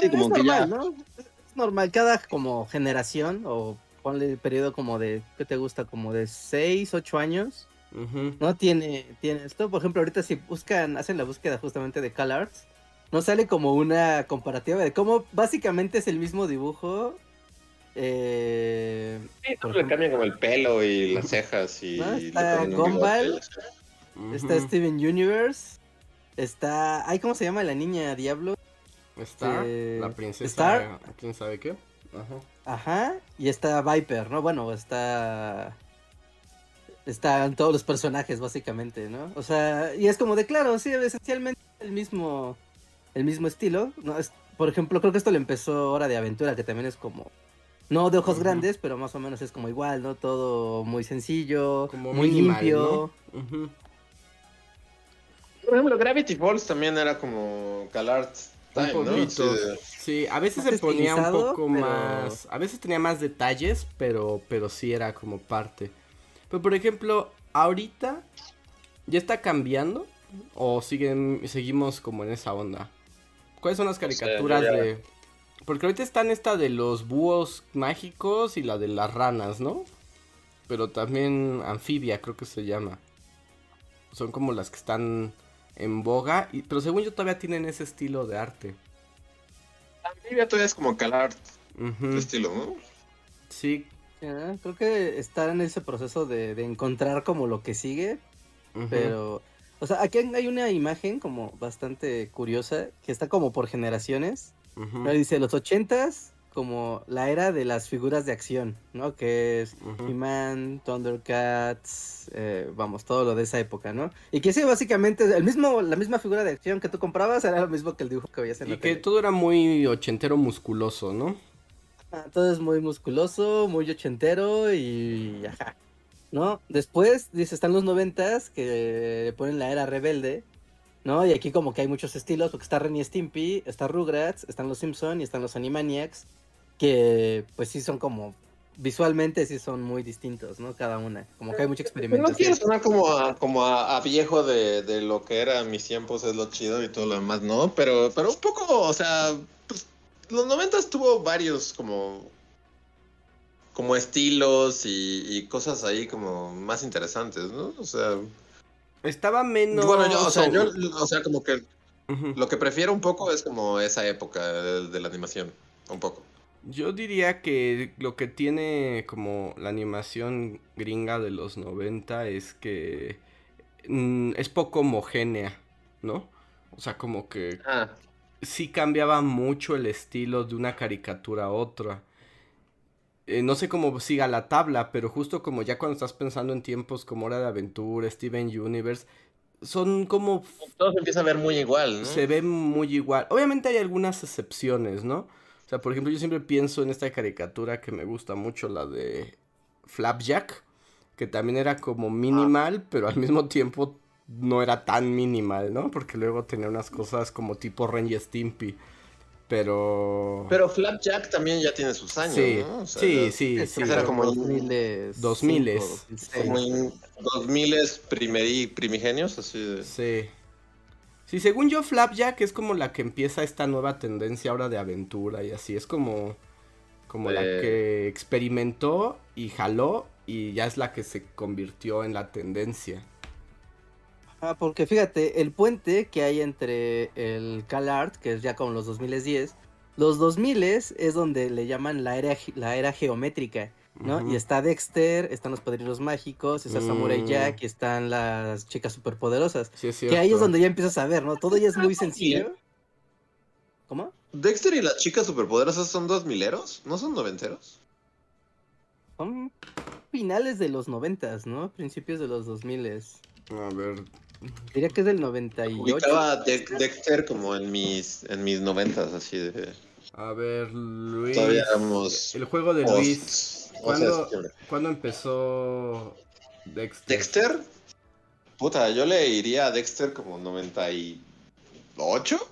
Sí, como es que normal, ya- ¿no? Es normal, cada como generación, o ponle el periodo como de, ¿qué te gusta? Como de 6, 8 años, No tiene, tiene esto. Por ejemplo, ahorita si buscan, hacen la búsqueda justamente de CalArts, no sale como una comparativa de cómo básicamente es el mismo dibujo. Eh, sí, le cambian como el pelo y las cejas y... Está Gumball, está Steven Universe, está... Ay, ¿cómo se llama la niña Diablo? Está eh, la princesa, Star. quién sabe qué. Ajá. Ajá, y está Viper, ¿no? Bueno, está están todos los personajes básicamente, ¿no? O sea, y es como de claro, sí, esencialmente el mismo el mismo estilo, ¿no? Es, por ejemplo, creo que esto le empezó Hora de Aventura, que también es como no de ojos grandes, pero más o menos es como igual, ¿no? Todo muy sencillo, como muy limpio. Por ejemplo, Gravity Falls también era como CalArt un poquito. Sí, a veces se ponía un poco más. A veces tenía más detalles, pero, pero sí era como parte. Pero por ejemplo, ahorita ya está cambiando o siguen seguimos como en esa onda. ¿Cuáles son las caricaturas de Porque ahorita están esta de los búhos mágicos y la de las ranas, ¿no? Pero también anfibia, creo que se llama. Son como las que están en boga, y, pero según yo todavía tienen ese estilo de arte. Anfibia todavía es como calar estilo, ¿no? Sí. creo que está en ese proceso de, encontrar como lo que sigue, pero... O sea, aquí hay una imagen como bastante curiosa que está como por generaciones. Dice los ochentas como la era de las figuras de acción, ¿no? Que es He-Man, Thundercats, eh, vamos, todo lo de esa época, ¿no? Y que sí, básicamente, el mismo, la misma figura de acción que tú comprabas era lo mismo que el dibujo que veías en y que todo era muy ochentero musculoso, ¿no? Ah, todo es muy musculoso, muy ochentero y ajá, ¿no? Después, dice, están los noventas que ponen la era rebelde, ¿no? Y aquí como que hay muchos estilos, porque está Renny Stimpy, está Rugrats, están los Simpson y están los Animaniacs que pues sí son como visualmente sí son muy distintos, ¿no? Cada una, como que hay mucha experimentación. No quiero sonar como a, como a, viejo de, de, lo que era mis tiempos, es lo chido y todo lo demás, ¿no? Pero, pero un poco, o sea, pues, los noventas tuvo varios como como estilos y, y, cosas ahí como más interesantes, ¿no? O sea... Estaba menos... Bueno, yo, o sea, yo, o sea, como que lo que prefiero un poco es como esa época de la animación, un poco. Yo diría que lo que tiene como la animación gringa de los 90 es que mm, es poco homogénea, ¿no? O sea, como que ah. sí cambiaba mucho el estilo de una caricatura a otra. Eh, no sé cómo siga la tabla, pero justo como ya cuando estás pensando en tiempos como Hora de Aventura, Steven Universe, son como... Todo se empieza a ver muy igual, ¿no? Se ve muy igual. Obviamente hay algunas excepciones, ¿no? Sea, por ejemplo, yo siempre pienso en esta caricatura que me gusta mucho, la de Flapjack, que también era como minimal, pero al mismo tiempo no era tan minimal, ¿no? Porque luego tenía unas cosas como tipo Ren y Stimpy. Pero. Pero Flapjack también ya tiene sus años, sí, ¿no? sí, sí, sí. Era como 2000 2000 Como en 2000 primigenios, así de. Sí. Sí, según yo, Flapjack es como la que empieza esta nueva tendencia ahora de aventura y así. Es como, como la eh. que experimentó y jaló y ya es la que se convirtió en la tendencia. Ah, porque fíjate, el puente que hay entre el CalArt, que es ya como los 2010, los 2000 es donde le llaman la era, la era geométrica ¿no? Y está Dexter, están los padrinos mágicos, está Samurai mm. Jack y están las chicas superpoderosas. que ahí es donde ya empiezas a ver, ¿no? Todo ya es muy sencillo. ¿Cómo? ¿Dexter y las chicas superpoderosas son dos mileros? ¿No son noventeros? Son finales de los noventas, ¿no? Principios de los dos miles. A ver. Diría que es del 98. Ubicaba Dexter como en mis, en mis noventas, así de... A ver, Luis. Todavía éramos el juego de Luis. ¿Cuándo, empezó Dexter? ¿Dexter? Puta, yo le iría a Dexter como 98.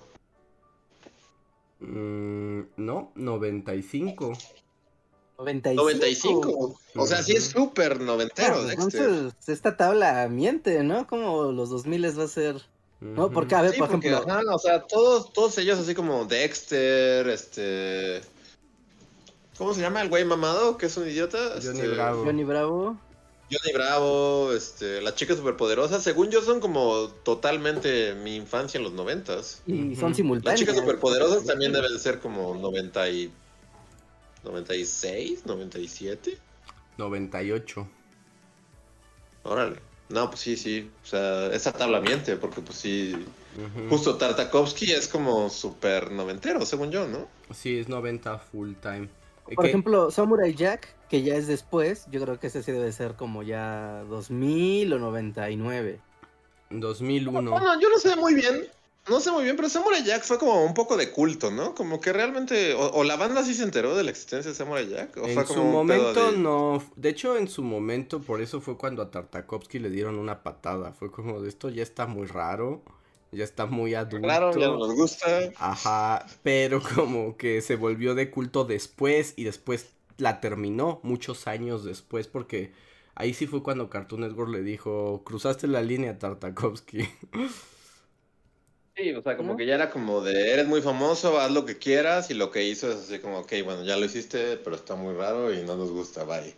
Mm, no, 95. 95. 95. O sea, sí es súper noventero, Dexter. Entonces, esta tabla miente, ¿no? Como los 2000 va a ser. ¿No? Porque, a ver, por ejemplo. o sea, todos, todos ellos así como Dexter, este. ¿Cómo se llama el güey mamado? Que es un idiota. Johnny este, Bravo. Johnny Bravo. Johnny Bravo, este, las chicas superpoderosas, según yo son como totalmente mi infancia en los noventas. Y son simultáneas. Las chicas superpoderosas también deben ser como 90 y 96, 97. 98. Órale. No, pues sí, sí. O sea, esa tabla miente, porque pues sí. Justo Tartakovsky es como súper noventero, según yo, ¿no? Sí, es 90 full time. Por ejemplo, Samurai Jack, que ya es después, yo creo que ese sí debe ser como ya 2000 o 99. 2001. Bueno, yo no sé muy bien. No sé muy bien, pero Samurai Jack fue como un poco de culto, ¿no? Como que realmente. O, la banda sí se enteró de la existencia de Samurai Jack. ¿O en su momento no. De hecho, en su momento, por eso fue cuando a Tartakovsky le dieron una patada. Fue como de esto ya está muy raro. Ya está muy adulto. Claro, ya nos gusta. Ajá. Pero *laughs* como que se volvió de culto después y después la terminó muchos años después porque ahí sí fue cuando Cartoon Network le dijo, cruzaste la línea Tartakovsky. Sí, o sea, como que ya era como de, eres muy famoso, haz lo que quieras y lo que hizo es así como, ok, bueno, ya lo hiciste, pero está muy raro y no nos gusta, bye.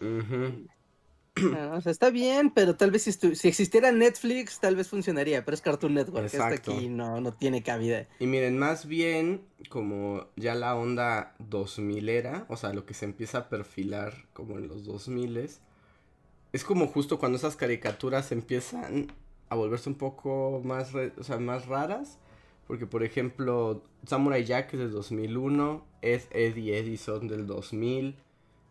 O sea, está bien, pero tal vez si, si, existiera Netflix, tal vez funcionaría, pero es Cartoon Network, Exacto. aquí no, no tiene cabida. Y miren, más bien como ya la onda 2000 era, o sea, lo que se empieza a perfilar como en los 2000 es como justo cuando esas caricaturas empiezan a volverse un poco más, o sea, más raras porque, por ejemplo, Samurai Jack es del 2001, Ed, Eddie Eddie son del 2000,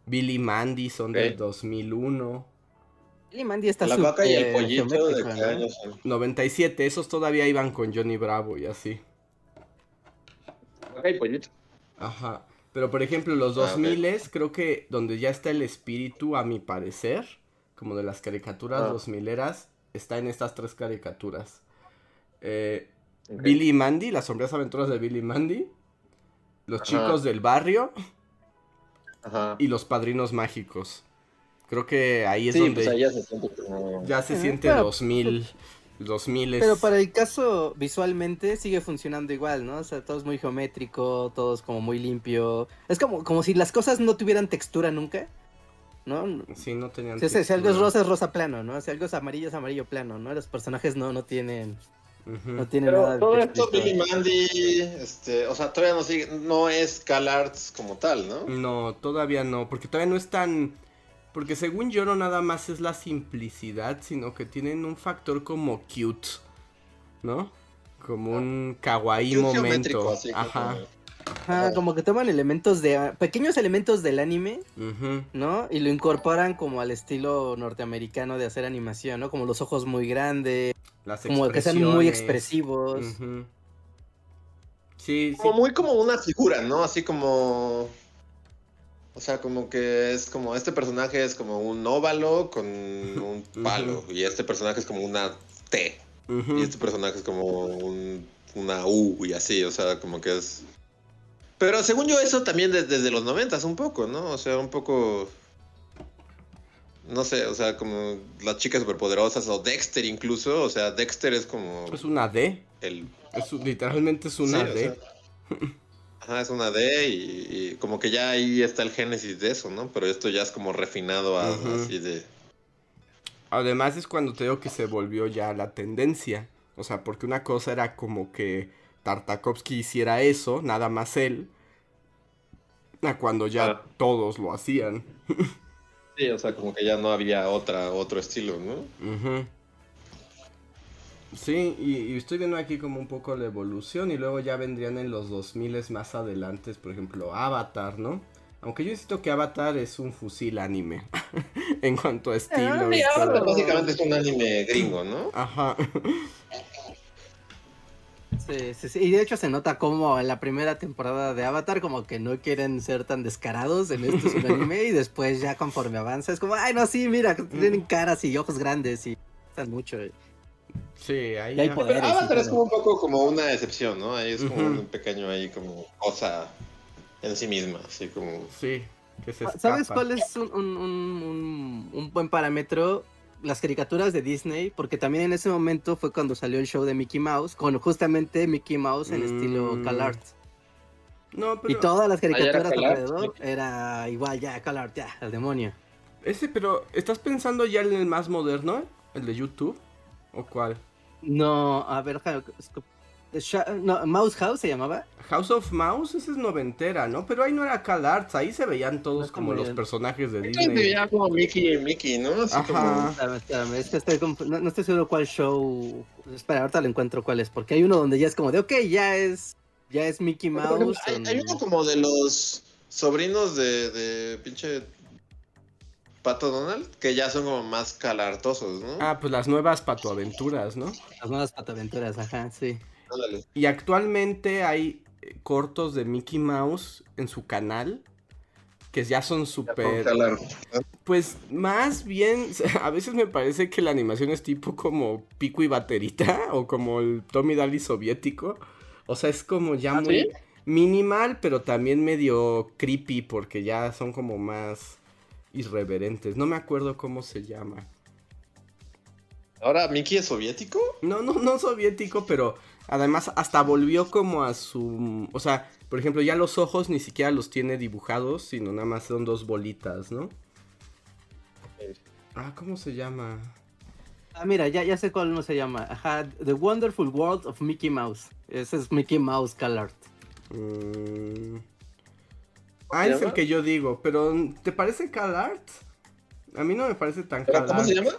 Billy Mandy son del 2001. Billy Mandy está La vaca y el pollito de qué años 97, esos todavía iban con Johnny Bravo y así. Vaca y pollito. Ajá. Pero por ejemplo, los 2000 ah, creo que donde ya está el espíritu, a mi parecer, como de las caricaturas 2000 ah. eras, está en estas tres caricaturas. Eh, Billy y Mandy, las sombrías aventuras de Billy y Mandy, los chicos del barrio y los padrinos mágicos. Creo que ahí es donde pues ya se siente como... ya se siente 2000 2000 Pero para el caso visualmente sigue funcionando igual, ¿no? O sea, todo es muy geométrico, todo es como muy limpio. Es como, como si las cosas no tuvieran textura nunca. ¿no? Sí, no tenían. Si, si, algo es rosa, es rosa plano, ¿no? Si algo es amarillo, es amarillo plano, ¿no? Los personajes no, no tienen no tiene Pero nada todo esto Billy Mandy, este, o sea, todavía no sigue, no es CalArts como tal, ¿no? No, todavía no, porque todavía no es tan porque según yo no nada más es la simplicidad, sino que tienen un factor como cute, ¿no? Como un kawaii momento. Ajá. Ajá, como que toman elementos de pequeños elementos del anime, ¿no? Y lo incorporan como al estilo norteamericano de hacer animación, ¿no? Como los ojos muy grandes, como que sean muy expresivos. Sí, como muy como una figura, ¿no? Así como o sea, como que es como este personaje es como un óvalo con un palo y este personaje es como una T y este personaje es como un, una U y así, o sea, como que es pero según yo eso también desde, los noventas un poco, ¿no? O sea, un poco... No sé, o sea, como las chicas superpoderosas o Dexter incluso, o sea, Dexter es como... Es una D. El... literalmente es una D. *laughs* ajá, es una D y, como que ya ahí está el génesis de eso, ¿no? Pero esto ya es como refinado así de... Además es cuando te digo que se volvió ya la tendencia. O sea, porque una cosa era como que Tartakovsky hiciera eso, nada más él, a cuando ya ah. todos lo hacían. *laughs* sí, o sea, como que ya no había otra, otro estilo, ¿no? Sí, y, estoy viendo aquí como un poco la evolución y luego ya vendrían en los 2000 más adelante, por ejemplo, Avatar, ¿no? Aunque yo insisto que Avatar es un fusil anime *laughs* en cuanto a estilo. Avatar básicamente es un anime gringo, ¿no? Ajá. Sí, sí, sí. Y de hecho se nota como en la primera temporada de Avatar como que no quieren ser tan descarados en esto es un anime y después ya conforme avanza es como, ay no, sí, mira, tienen caras y ojos grandes y están mucho. Sí, ahí hay poderes. Avatar es como un poco como una excepción, ¿no? Ahí es como un pequeño ahí como cosa en sí misma, así como... Sí. Que se ¿Sabes cuál es un, un, un, un buen parámetro? las caricaturas de Disney, porque también en ese momento fue cuando salió el show de Mickey Mouse, con justamente Mickey Mouse en estilo mm. CalArt. No, pero... Y todas las caricaturas alrededor era igual, ya, CalArt, ya, al demonio. Ese, pero ¿estás pensando ya en el más moderno? ¿El de YouTube? ¿O cuál? No, a ver, no, Mouse House se llamaba. House of Mouse, esa es noventera, ¿no? Pero ahí no era Cal Arts, ahí se veían todos como los personajes de Disney. Se veía como Mickey y Mickey, ¿no? Ajá. Es que estoy no, estoy seguro cuál show. Espera, ahorita lo encuentro cuál es, porque hay uno donde ya es como de, ok, ya es, ya es Mickey Mouse. hay, uno como de los sobrinos de, de pinche Pato Donald, que ya son como más calartosos, ¿no? Ah, pues las nuevas patoaventuras, ¿no? Las nuevas patoaventuras, ajá, sí. Y actualmente hay eh, cortos de Mickey Mouse en su canal que ya son súper... Pues más bien, *laughs* a veces me parece que la animación es tipo como pico y baterita o como el Tommy Daly soviético. O sea, es como ya ¿Ah, muy minimal, pero también medio creepy porque ya son como más irreverentes. No me acuerdo cómo se llama. ¿Ahora Mickey es soviético? No, no, no soviético, pero además hasta volvió como a su... O sea, por ejemplo, ya los ojos ni siquiera los tiene dibujados, sino nada más son dos bolitas, ¿no? Ah, ¿cómo se llama? Ah, mira, ya, ya sé cuál no se llama. Ajá, The Wonderful World of Mickey Mouse. Ese es Mickey Mouse Color. Mm. Ah, es el que yo digo, pero ¿te parece CalArt? A mí no me parece tan CalArt. ¿Cómo se llama?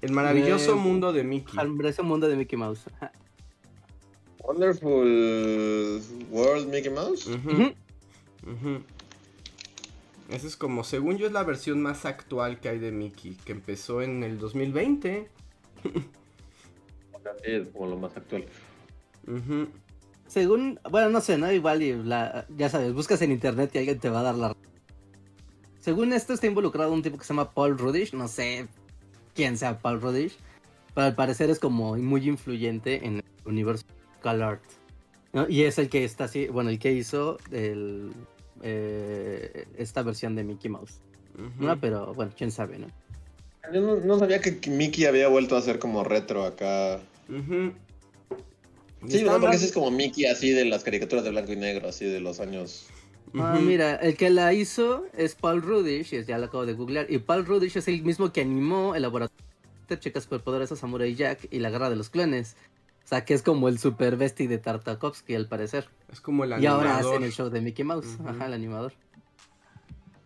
El maravilloso mundo de Mickey. El maravilloso mundo de Mickey Mouse. Wonderful World Mickey Mouse. Ese es como, según yo, es la versión más actual que hay de Mickey, que empezó en el 2020. es como lo más actual. Según, bueno, no sé, ¿no? Igual, ya sabes, buscas en internet y alguien te va a dar la. Según esto, está involucrado un tipo que se llama Paul Rudish, no sé quién sea Paul Rudish, pero al parecer es como muy influyente en el universo Art. Y es el que está así, bueno, el que hizo el, eh, esta versión de Mickey Mouse. No, pero bueno, quién sabe, ¿no? Yo no, sabía que Mickey había vuelto a ser como retro acá. Sí, no, porque ese es como Mickey así de las caricaturas de blanco y negro, así de los años. Ah, mira, el que la hizo es Paul Rudish, ya lo acabo de googlear, y Paul Rudish es el mismo que animó el laboratorio de chicas poderes a Samurai Jack y la guerra de los clones. O sea, que es como el super bestie de Tartakovsky, al parecer. Es como el animador. Y ahora hacen el show de Mickey Mouse. Ajá, el animador.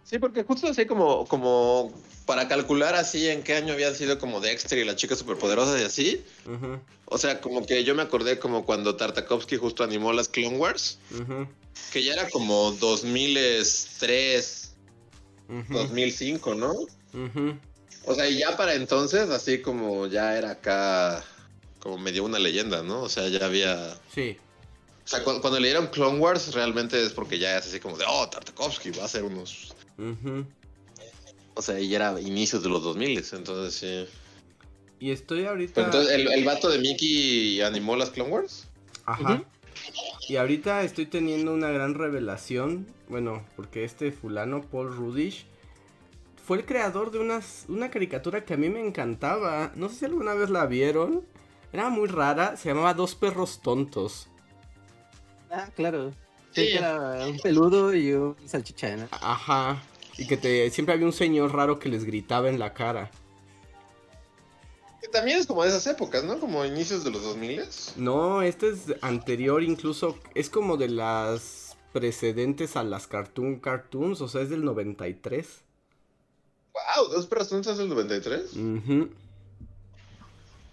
Sí, porque justo así como, como para calcular así en qué año habían sido como Dexter y la chica superpoderosa y así. O sea, como que yo me acordé como cuando Tartakovsky justo animó las Clone Wars. Que ya era como 2003, 2005, ¿no? O sea, y ya para entonces, así como ya era acá como medio una leyenda, ¿no? O sea, ya había... Sí. O sea, cuando, leyeron Clone Wars, realmente es porque ya es así como de, oh, Tartakovsky va a hacer unos... O sea, ya era inicios de los 2000, entonces sí. Y estoy ahorita... entonces, ¿el, ¿el, vato de Mickey animó las Clone Wars? Ajá. Y ahorita estoy teniendo una gran revelación, bueno, porque este fulano, Paul Rudish, fue el creador de una caricatura que a mí me encantaba. No sé si alguna vez la vieron. Era muy rara, se llamaba Dos perros tontos. Ah, claro. Sí, era un peludo y un salchicha, Ajá. Y que te, siempre había un señor raro que les gritaba en la cara. Que también es como de esas épocas, ¿no? Como inicios de los 2000 No, este es anterior, incluso es como de las precedentes a las Cartoon Cartoons, o sea, es del 93. Wow, dos perros tontos del 93. Ajá.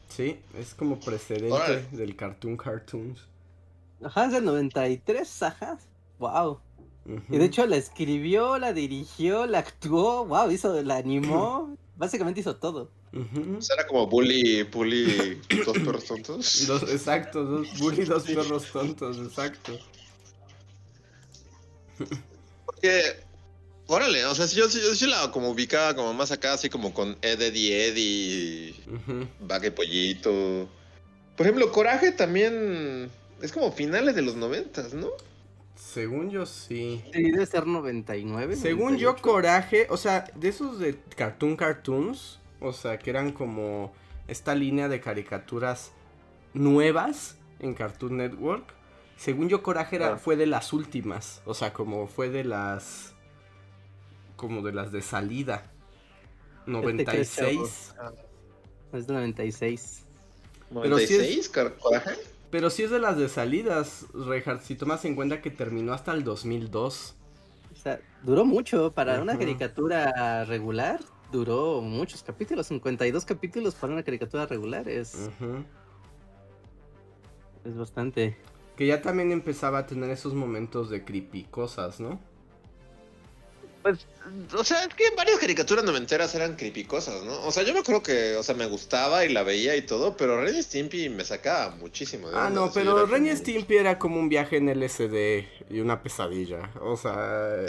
Sí, es como precedente del Cartoon Cartoons. Ajá, es del 93, ajá. Wow. Y de hecho la escribió, la dirigió, la actuó, wow, hizo, la animó, *clears throat* básicamente hizo todo. era como Bully, Bully, *clears throat* dos perros tontos. exacto, dos, Bully, dos perros tontos, exacto. *laughs* Porque Órale, o sea, yo, yo, yo, la como ubicaba como más acá, así como con Eddie Eddie, uh Pollito. Por ejemplo, Coraje también es como finales de los noventas, ¿no? Según yo sí. Sí, debe ser 99. Según yo, Coraje, o sea, de esos de Cartoon Cartoons, o sea, que eran como esta línea de caricaturas nuevas en Cartoon Network. Según yo, Coraje era, ah. fue de las últimas, o sea, como fue de las como de las de salida. 96. Es de 96. Pero si es, Coraje. Pero sí es de las de salidas, Reinhardt, si tomas en cuenta que terminó hasta el 2002. O sea, duró mucho para una caricatura regular. Duró muchos capítulos, 52 capítulos para una caricatura regular. Es, es bastante. Que ya también empezaba a tener esos momentos de creepy cosas, ¿no? Pues, o sea, es que varias caricaturas noventeras eran creepicosas, ¿no? O sea, yo me acuerdo que, o sea, me gustaba y la veía y todo, pero Ren y Stimpy me sacaba muchísimo. De ah, no, pero Ren y Stimpy era como un viaje en LSD y una pesadilla. O sea,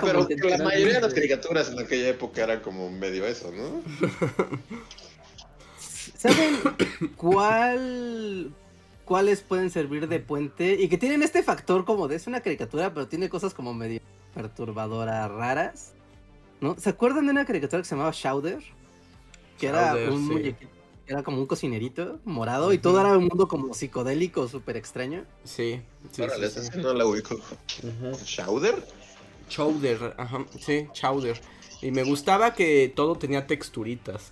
pero la mayoría de las caricaturas en aquella época eran como medio eso, ¿no? *laughs* ¿Saben cuál cuáles pueden servir de puente y que tienen este factor como de es una caricatura, pero tiene cosas como medio perturbadoras raras. ¿No? ¿Se acuerdan de una caricatura que se llamaba Shouder? Que era un era como un cocinerito morado y todo era un mundo como psicodélico, súper extraño. Sí, sí, no la ubico. ¿Chowder? Chowder, ajá, sí, Chowder. Y me gustaba que todo tenía texturitas.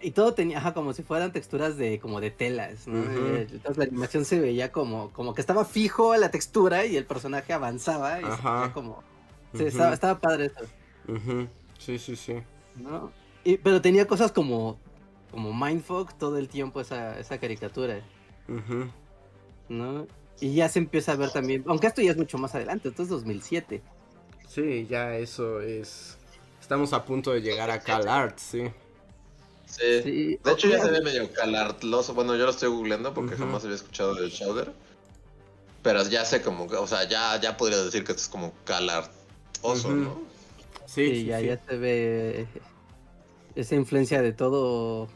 Y todo tenía, ajá, como si fueran texturas de, como de telas, ¿no? Entonces la animación se veía como, como que estaba fijo la textura y el personaje avanzaba y se veía como... estaba, padre eso. Sí, sí, sí. ¿No? Y, pero tenía cosas como, como Mindfuck todo el tiempo esa, esa caricatura. ¿No? Y ya se empieza a ver también, aunque esto ya es mucho más adelante, esto es 2007. Sí, ya eso es... Estamos a punto de llegar a CalArts, sí. Sí. De hecho, ya se ve medio calartloso. Bueno, yo lo estoy googleando porque jamás había escuchado del Shouder. Pero ya sé como, o sea, ya, ya podría decir que es como calartoso, ¿no? Sí, ya, ya se ve esa influencia de todo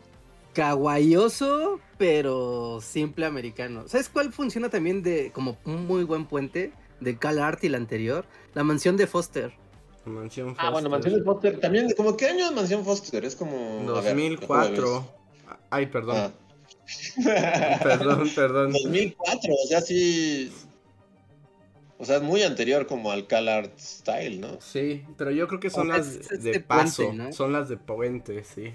kawaiioso, pero simple americano. ¿Sabes cuál funciona también de como un muy buen puente de CalArt y la anterior? La mansión de Foster. Mansión Foster. Ah, bueno, Mansión de Foster. También, ¿como qué año es Mansión Foster? Es como. 2004. Ay, perdón. Ah. perdón, perdón. *laughs* 2004, o sea, sí. O sea, es muy anterior como al CalArt Style, ¿no? Sí, pero yo creo que son las de, paso. Son las de puente, sí.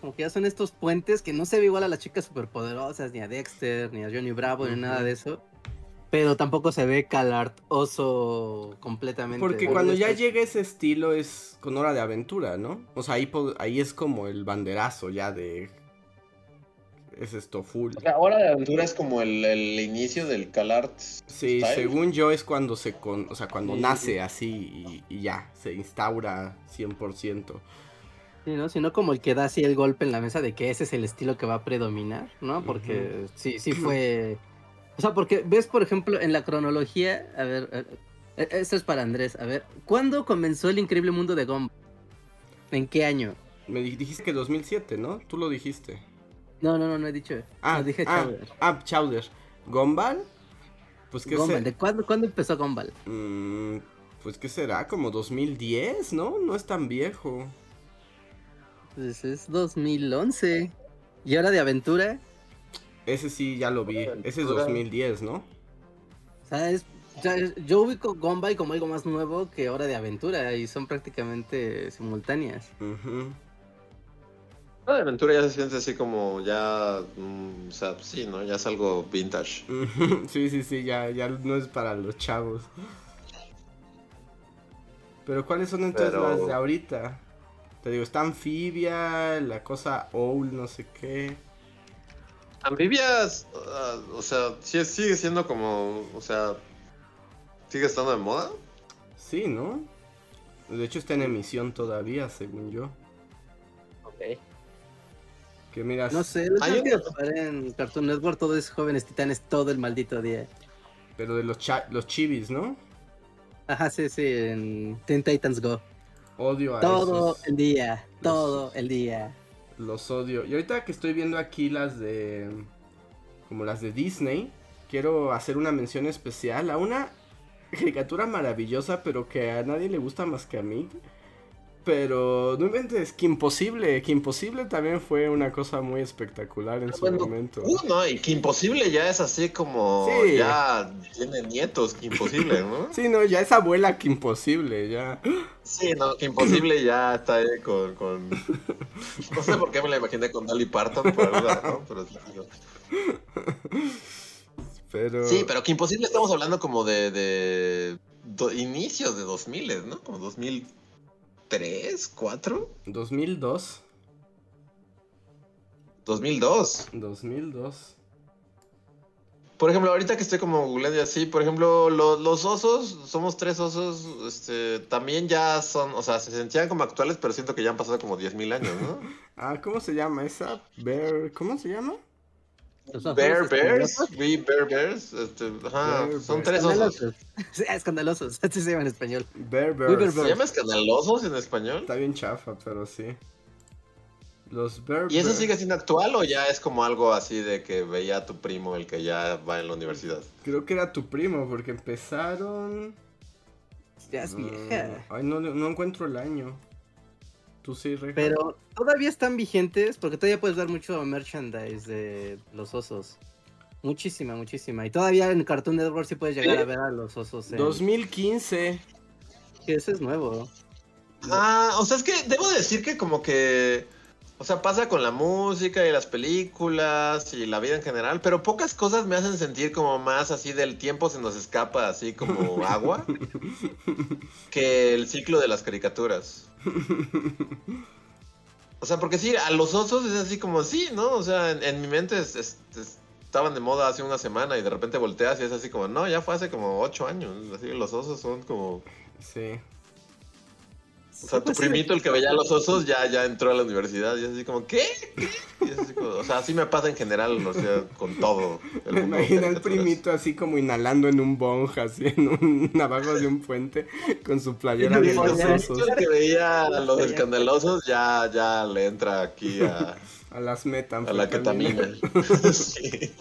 Como que ya son estos puentes que no se ve igual a las chicas superpoderosas, ni a Dexter, ni a Johnny Bravo, ni nada de eso. Pero tampoco se ve calartoso completamente. Porque cuando ya llega ese estilo es con hora de aventura, ¿no? O sea, ahí, ahí es como el banderazo ya de... Es esto full. O sea, hora de aventura es como el, inicio del calart. Sí, según yo es cuando se con, o sea, cuando nace así y, ya, se instaura 100%. Sí, ¿no? Sino como el que da así el golpe en la mesa de que ese es el estilo que va a predominar, ¿no? Porque *clears throat* sí, sí fue o sea, porque ves, por ejemplo, en la cronología, a ver, eh, esto es para Andrés, a ver, ¿cuándo comenzó el increíble mundo de Gumball? ¿En qué año? Me dijiste que 2007, ¿no? Tú lo dijiste. No, no, no, no he dicho. Ah, dije ah, Chowder. Ah, Chowder. ¿Gumball? Pues qué Gumball, ¿de cuándo, cuándo empezó Gumball? Mm, pues qué será, como 2010, ¿no? No es tan viejo. Pues es 2011. ¿Y ahora de aventura? Ese sí ya lo vi. Ese es 2010, ¿no? ¿Sabes? yo ubico Gumball como algo más nuevo que Hora de Aventura y son prácticamente simultáneas. Hora de Aventura ya se siente así como ya, mm, o sea, sí, ¿no? Ya es algo vintage. *laughs* sí, sí, sí, ya, ya no es para los chavos. Pero ¿cuáles son entonces las de ahorita? Te digo, está Anfibia, la cosa Owl, no sé qué. Ambibias, ah, o sea, sigue siendo como, o sea, sigue estando de moda. Sí, ¿no? De hecho está en emisión todavía, según yo. Ok. Que miras. No sé, lo que en Cartoon Network todos esos jóvenes titanes todo el maldito día. Pero de los los chivis, ¿no? Ajá, sí, sí, en Teen Titans Go. Odio a Todo el día, todo el día. Los odio. Y ahorita que estoy viendo aquí las de. Como las de Disney. Quiero hacer una mención especial a una *laughs* caricatura maravillosa, pero que a nadie le gusta más que a mí. Pero no inventes, que imposible, que imposible también fue una cosa muy espectacular en su momento. Uh, no, y que imposible ya es así como Sí. ya tiene nietos, que imposible, ¿no? *laughs* Sí, no, ya es abuela que imposible, ya. Sí, no, que imposible ya está ahí con, con... No sé por qué me la imaginé con Dolly Parton, por alguna razón, pero no. Pero. Sí, pero que imposible estamos hablando como de, de do- inicios de 2000, ¿no? Como 2003, 4, 2002. 2002. 2002. Por ejemplo, ahorita que estoy como googleando y así, por ejemplo, lo- los osos, somos tres osos, este, también ya son, o sea, se sentían como actuales, pero siento que ya han pasado como 10.000 años, ¿no? *laughs* Ah, ¿cómo se llama esa? Bear. ¿Cómo se llama? Bear Bears. We Bear Bears, este, ajá, Bear son Bears. tres osos. Escandalosos. Sí, *laughs* escandalosos, *laughs* así se llama en español. Bear Bear Bears. ¿Se llama escandalosos en español? Está bien chafa, pero sí. Los Bear ¿Y eso Bears. sigue siendo actual o ya es como algo así de que veía a tu primo el que ya va en la universidad? Creo que era tu primo, porque empezaron. Ya es Ah, vieja. Ay, no, no encuentro el año. Tú sí, Reja. Pero todavía están vigentes porque todavía puedes ver mucho merchandise de los osos. Muchísima, muchísima. Y todavía en Cartoon Network sí puedes llegar a ver a los osos. En... 2015. Que ese es nuevo. Ah, o sea, es que debo decir que como que, o sea, pasa con la música y las películas y la vida en general, pero pocas cosas me hacen sentir como más así del tiempo se nos escapa así como agua *laughs* que el ciclo de las caricaturas. *laughs* O sea, porque sí, a los osos es así como sí, ¿no? O sea, en, mi mente es- es- es- estaban de moda hace una semana y de repente volteas y es así como, no, ya fue hace como ocho años. Así, los osos son como... Sí. *laughs* O sea, tu primito, el que veía a los osos, ya, ya entró a la universidad y es así como, ¿qué? ¿Qué? Y es así como, o sea, así me pasa en general, o sea, con todo. el Me mundo de imagino al caricaturas. primito así como inhalando en un bong, así en un *laughs* abajo de un puente, con su playera de los osos. el que veía a los escandalosos ya, ya le entra aquí a, *laughs* A las metan. a la ketamina. Sí.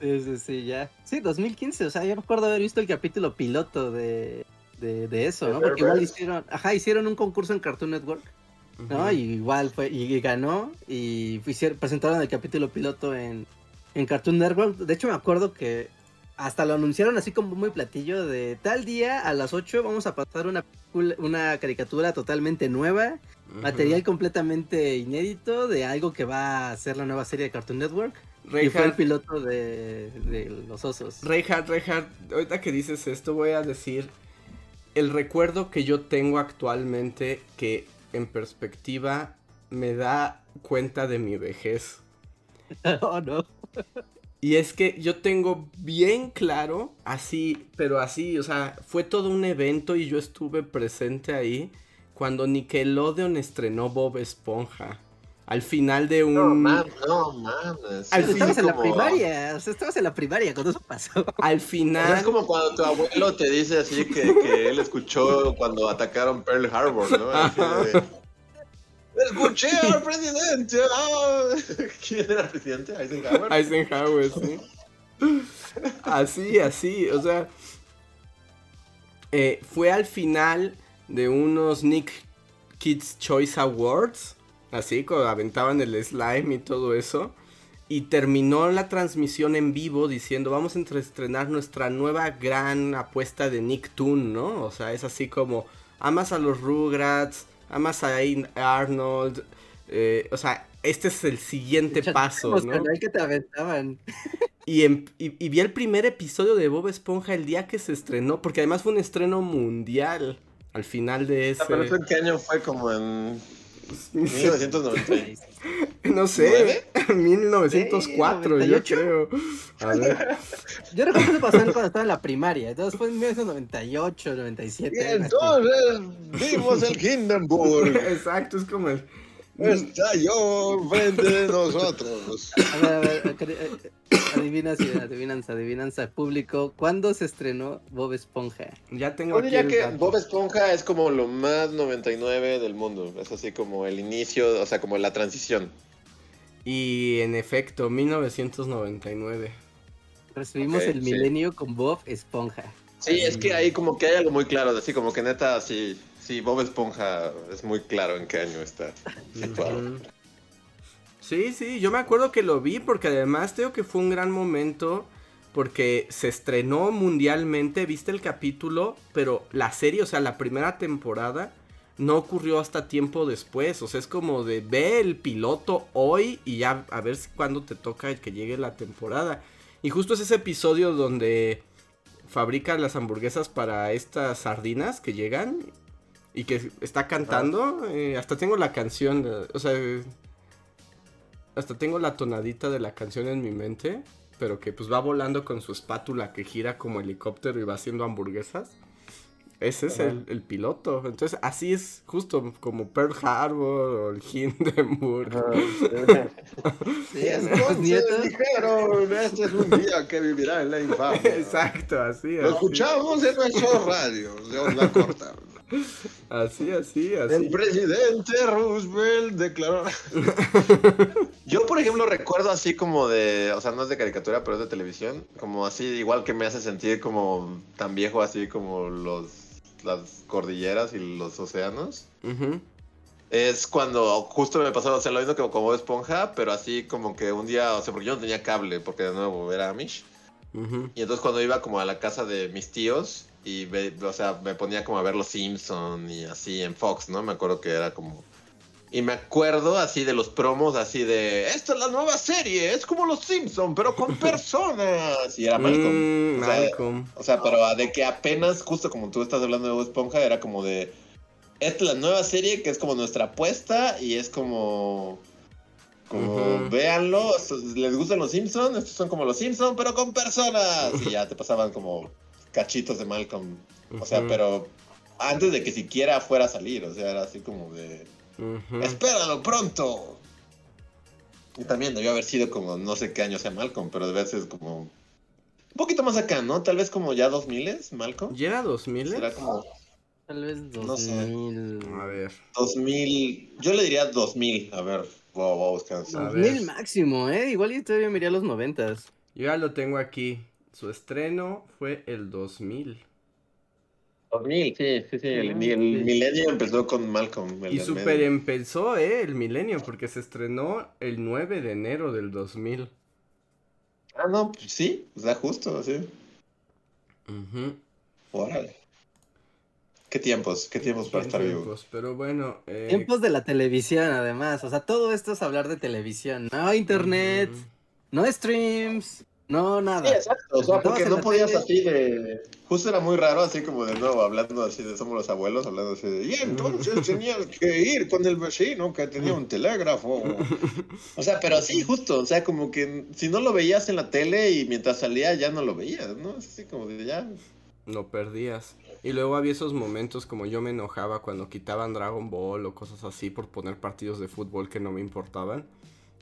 Sí, sí, sí, ya. Sí, 2015. O sea, yo recuerdo haber visto el capítulo piloto de, de, de eso, ¿De ¿no? Porque igual hicieron, ajá, hicieron un concurso en Cartoon Network, ¿no? Y igual fue, y, y ganó, y hicieron- presentaron el capítulo piloto en, en Cartoon Network. De hecho, me acuerdo que hasta lo anunciaron así como muy platillo de tal día a las 8 vamos a pasar una, una caricatura totalmente nueva, material completamente inédito de algo que va a ser la nueva serie de Cartoon Network. Y fue el piloto de, de los osos. Reinhardt, Reinhardt, ahorita que dices esto voy a decir el recuerdo que yo tengo actualmente que en perspectiva me da cuenta de mi vejez. *laughs* oh, no. Y es que yo tengo bien claro, así, pero así, o sea, fue todo un evento y yo estuve presente ahí cuando Nickelodeon estrenó Bob Esponja. Al final de un... No, man, no, mames. Al estabas en la primaria, o sea, estabas en la primaria cuando eso pasó. Al O *laughs* sea, final... es como cuando tu abuelo te dice así que, que él escuchó cuando atacaron Pearl Harbor, ¿no? Escuché al presidente. ah". *laughs* ¿Quién era el presidente? Eisenhower. Eisenhower, sí. Así, así, o sea. eh, fue al final de unos Nick Kids Choice Awards. Así, cuando aventaban el slime y todo eso. Y terminó la transmisión en vivo diciendo, vamos a estrenar nuestra nueva gran apuesta de Nicktoon, ¿no? O sea, es así como, amas a los Rugrats, amas a Ein- Arnold. eh, o sea, este es el siguiente paso, ¿no? que te aventaban. Y, em- y- y vi el primer episodio de Bob Esponja el día que se estrenó, porque además fue un estreno mundial al final de Ah, Pero ese... eso en qué año fue como en *laughs* 1990. No sé, 1904 *laughs* Sí, yo 98. creo. A ver, *laughs* Yo recuerdo que eso pasó cuando estaba en la primaria, entonces fue en 1998, 97. Y entonces vimos el Hindenburg. exacto, es como el... Estalló frente de nosotros. A ver, a ver, acá- eh, adivinancia, adivinanza, adivinanza público. ¿Cuándo se estrenó Bob Esponja? Ya tengo Yo diría que dato. Bob Esponja es como lo más 99 del mundo. Es así como el inicio, o sea, como la transición. Y en efecto, 1999. Recibimos el sí. milenio con Bob Esponja. Sí, es que ahí como que hay algo muy claro, así como que neta, sí, sí, Bob Esponja es muy claro en qué año está situado. Sí, sí, yo me acuerdo que lo vi porque además creo que fue un gran momento porque se estrenó mundialmente, viste el capítulo, pero la serie, o sea, la primera temporada no ocurrió hasta tiempo después, o sea, es como de ve el piloto hoy y ya a ver cuándo te toca que llegue la temporada. Y justo es ese episodio donde fabrican las hamburguesas para estas sardinas que llegan y que está cantando, eh, hasta tengo la canción, o sea, hasta tengo la tonadita de la canción en mi mente pero que pues va volando con su espátula que gira como helicóptero y va haciendo hamburguesas. Ese es el, piloto. Entonces, así es justo como Pearl Harbor o el Hindenburg. *laughs* sí, es dijeron, este es un día que vivirá en la infamia. Exacto, así. Lo escuchamos en nuestros radios, la cortaron. Así, así, así. El presidente Roosevelt declaró. *laughs* Yo, por ejemplo, recuerdo así como de. O sea, no es de caricatura, pero es de televisión. Como así, igual que me hace sentir como tan viejo, así como los las cordilleras y los océanos. Es cuando justo me pasó, o sea, lo mismo que como esponja, pero así como que un día, o sea, porque yo no tenía cable, porque de nuevo era Amish. Y entonces cuando iba como a la casa de mis tíos, y, o sea, me ponía como a ver Los Simpson y así en Fox, ¿no? Me acuerdo que era como... Y me acuerdo así de los promos, así de, esta es la nueva serie, es como Los Simpson, pero con *laughs* personas. Y era Malcolm. Mm, o, sea, Malcolm. o sea, pero de que apenas, justo como tú estás hablando de Bob Esponja, era como de, esta es la nueva serie que es como nuestra apuesta y es como... Como, véanlo, les gustan los Simpsons, estos son como los Simpsons, pero con personas. Y ya te pasaban como cachitos de Malcolm. O sea, pero antes de que siquiera fuera a salir, o sea, era así como de... Espéralo pronto. Y también debió haber sido como, no sé qué año sea Malcolm, pero debe ser como... Un poquito más acá, ¿no? Tal vez como ya 2000, Malcolm. ¿Ya era 2000? Era como... Tal vez 2000. No sé. A ver. 2000, yo le diría 2000, a ver, voy, a buscar. 2000 máximo, ¿eh? Igual yo todavía me iría a los 90. Yo ya lo tengo aquí. Su estreno fue el 2000. 2000, sí, sí, sí. El, milenio empezó con Malcolm. y super empezó, ¿eh? El milenio, porque se estrenó el 9 de enero del 2000. Ah, no, pues sí, o sea, justo, sí. Órale. ¿Qué tiempos? ¿Qué tiempos para estar vivos? Pero bueno. Eh... Tiempos de la televisión, además. O sea, todo esto es hablar de televisión. No internet, no streams, no, nada. Sí, exacto. O sea, porque no podías así de. Justo era muy raro, así como de nuevo, hablando así de somos los abuelos, hablando así de. Y entonces *laughs* tenías que ir con el vecino que tenía un telégrafo. O sea, pero sí, justo. O sea, como que si no lo veías en la tele y mientras salía ya no lo veías, ¿no? Así como de ya. Lo perdías. Y luego había esos momentos como yo me enojaba cuando quitaban Dragon Ball o cosas así por poner partidos de fútbol que no me importaban.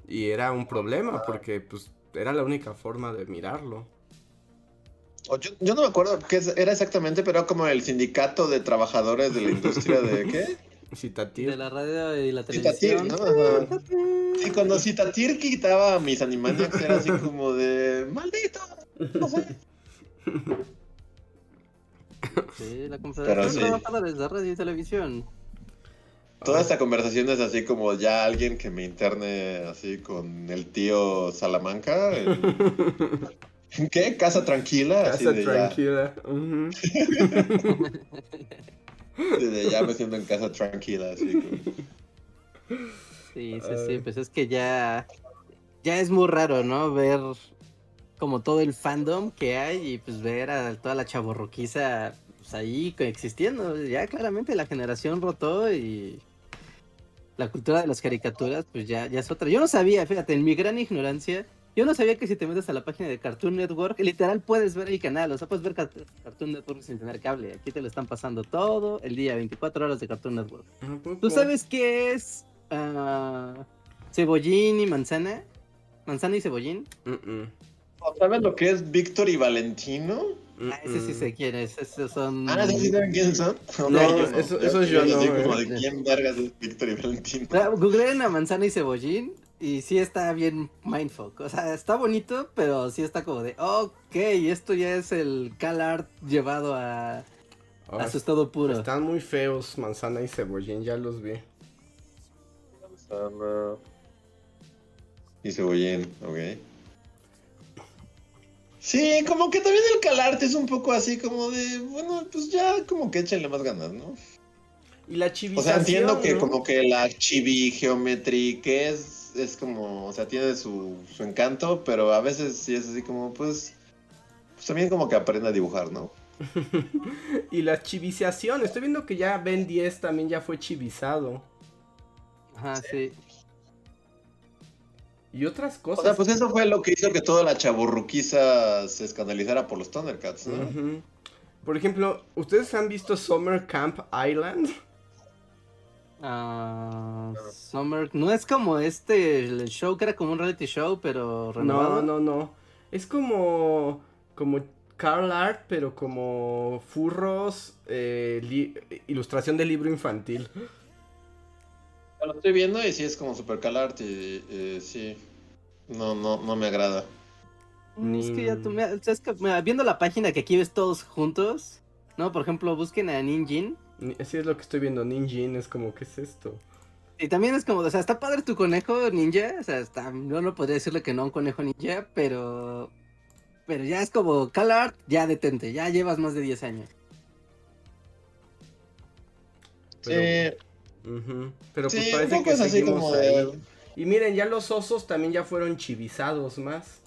Y era un problema porque pues era la única forma de mirarlo. Yo, yo no me acuerdo qué era exactamente, pero como el sindicato de trabajadores de la industria de qué? *laughs* Citatir. De la radio y la televisión. Citatir, ¿no? Y cuando Citatir quitaba mis Animaniacs era así como de ¡Maldito! No sé. Sí, la Confederación sí. Trabajadores de Radio y Televisión. Toda esta conversación es así como ya alguien que me interne así con el tío Salamanca. En... *laughs* ¿Qué? Casa tranquila. Casa tranquila. Desde ya me siento en casa tranquila, así Sí, sí, sí, pues es que ya, ya es muy raro, ¿no? Ver como todo el fandom que hay y pues ver a toda la chaborroquiza pues, ahí existiendo. Ya claramente la generación rotó y la cultura de las caricaturas, pues ya, ya es otra. Yo no sabía, fíjate, en mi gran ignorancia, yo no sabía que si te metes a la página de Cartoon Network, literal puedes ver el canal, o sea, puedes ver Cartoon Network sin tener cable. Aquí te lo están pasando todo el día, 24 horas de Cartoon Network. ¿Tú sabes qué es uh, cebollín y manzana? ¿Manzana y cebollín? ¿Sabes lo que es Víctor y Valentino? Ah, ese sí sé quién es, esos son... Ah, ¿sí saben quiénes son? No, no yo, eso, eso yo, yo no. Como de quién vergas es Víctor y Valentino. Googleen a manzana y cebollín Y sí está bien mindfuck. O sea, está bonito, pero sí está como de, ok, esto ya es el CalArt llevado a, a su estado puro. Están muy feos, manzana y cebollín, ya los vi. Manzana y cebollín, ok. Sí, como que también el calarte es un poco así como de, bueno, pues ya como que échenle más ganas, ¿no? Y la chivización, O sea, entiendo que como que la chibi que es, es como, o sea, tiene su, su encanto, pero a veces sí es así como, pues, pues también como que aprende a dibujar, ¿no? *laughs* y la chivización, estoy viendo que ya Ben 10 también ya fue chivizado. Ajá, sí. Y otras cosas. O sea, pues eso fue lo que hizo que toda la chaburruquiza se escandalizara por los Thundercats, ¿no? Ujú. Por ejemplo, ¿ustedes han visto Summer Camp Island? Ah, Summer, no es como este, el show que era como un reality show, pero renovado. No, no, no. Es como. como Carl Art, pero como furros, eh, ilustración de libro infantil. Lo estoy viendo y sí es como super calarte y, y sí. No, no, no me agrada. Mm, Es que ya tú, mira, o sea, es que, mira, viendo la página que aquí ves todos juntos, ¿no? Por ejemplo, busquen a Ninjin. Ni- Así es lo que estoy viendo. Ninjin es como, ¿qué es esto? Y también es como, o sea, está padre tu conejo ninja, o sea, está, yo no podría decirle que no a un conejo ninja, pero, pero ya es como, CalArt, ya detente, ya llevas más de 10 años. Pero, pero pues Sí, parece que es así seguimos como ahí. de... Y miren, ya los osos también ya fueron chivizados más.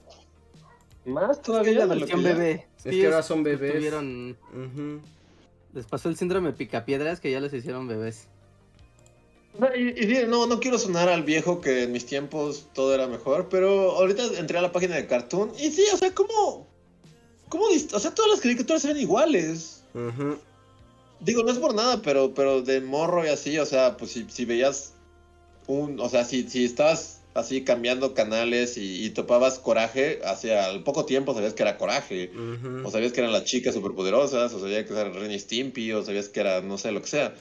¿Más Es que todavía? es la de lo que ya? bebé. Es que ahora son bebés. Tuvieron, les pasó el síndrome picapiedras que ya les hicieron bebés. No, y, y no, no quiero sonar al viejo que en mis tiempos todo era mejor, pero ahorita entré a la página de Cartoon y sí, o sea, ¿cómo? ¿Cómo? O sea, todas las caricaturas eran iguales. Ujú. Digo, no es por nada, pero, pero de morro y así, o sea, pues si, si veías un, o sea, si, si estabas así cambiando canales y, y topabas coraje, hacia al poco tiempo sabías que era coraje. O sabías que eran las chicas superpoderosas, o sabías que era Ren y Stimpy, o sabías que era no sé lo que sea.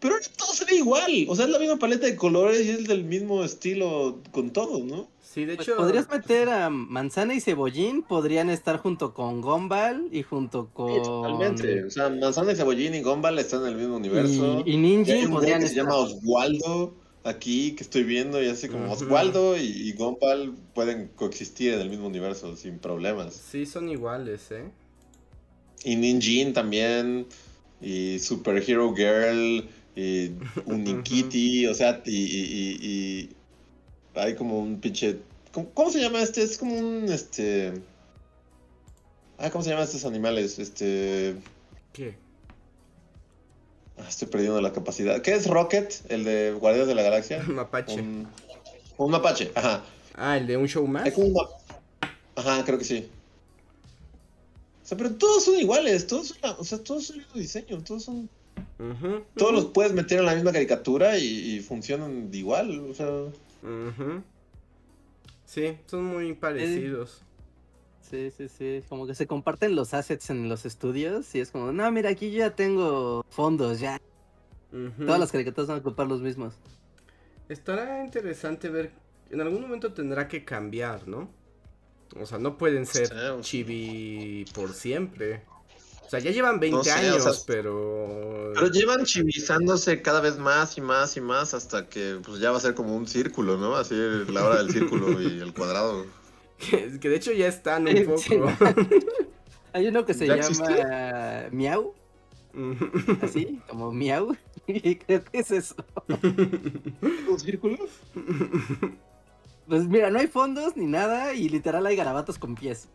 Pero ahora todo se ve igual, o sea, es la misma paleta de colores y es del mismo estilo con todo, ¿no? Sí, de Pues hecho. podrías meter a Manzana y Cebollín, podrían estar junto con Gumball y junto con... Sí, totalmente. O sea, Manzana y Cebollín y Gumball están en el mismo universo. Y, y Y hay Ninjin un güey podrían que se estar... llama Oswaldo aquí que estoy viendo y así como Ujú. Oswaldo y, y Gumball pueden coexistir en el mismo universo sin problemas. Sí, son iguales, ¿eh? Y Ninjin también, y Super Hero Girl, y *laughs* Unikitty, o sea, y, y, hay como un pinche... ¿cómo, cómo se llama este? Es como un, este... Ah, ¿cómo se llaman estos animales? Este... ¿Qué? ah, Estoy perdiendo la capacidad. ¿Qué es Rocket? El de Guardianes de la Galaxia. *laughs* Mapache. Un, un mapache, ajá. Ah, el de un show más. Un Ajá, creo que sí. O sea, pero todos son iguales, todos son, o sea, todos son el mismo diseño, todos son Todos los puedes meter en la misma caricatura y, y funcionan de igual, o sea. Sí, son muy parecidos. Sí, sí, sí, como que se comparten los assets en los estudios y es como, no, mira, aquí yo ya tengo fondos, ya. Todas las caricaturas van a ocupar los mismos. Estará interesante ver. En algún momento tendrá que cambiar, ¿no? O sea, no pueden ser chibi por siempre. O sea, ya llevan 20 No sé, o años, sea, pero. Pero llevan chivizándose cada vez más y más y más hasta que pues ya va a ser como un círculo, ¿no? Así la hora del círculo y el cuadrado. *laughs* Que, que de hecho ya están un Sí. poco. *laughs* Hay uno que se ¿Ya llama existe? Miau, *laughs* así, como Miau, y creo que es eso. ¿Un círculo? Pues mira, no hay fondos ni nada y literal hay garabatos con pies.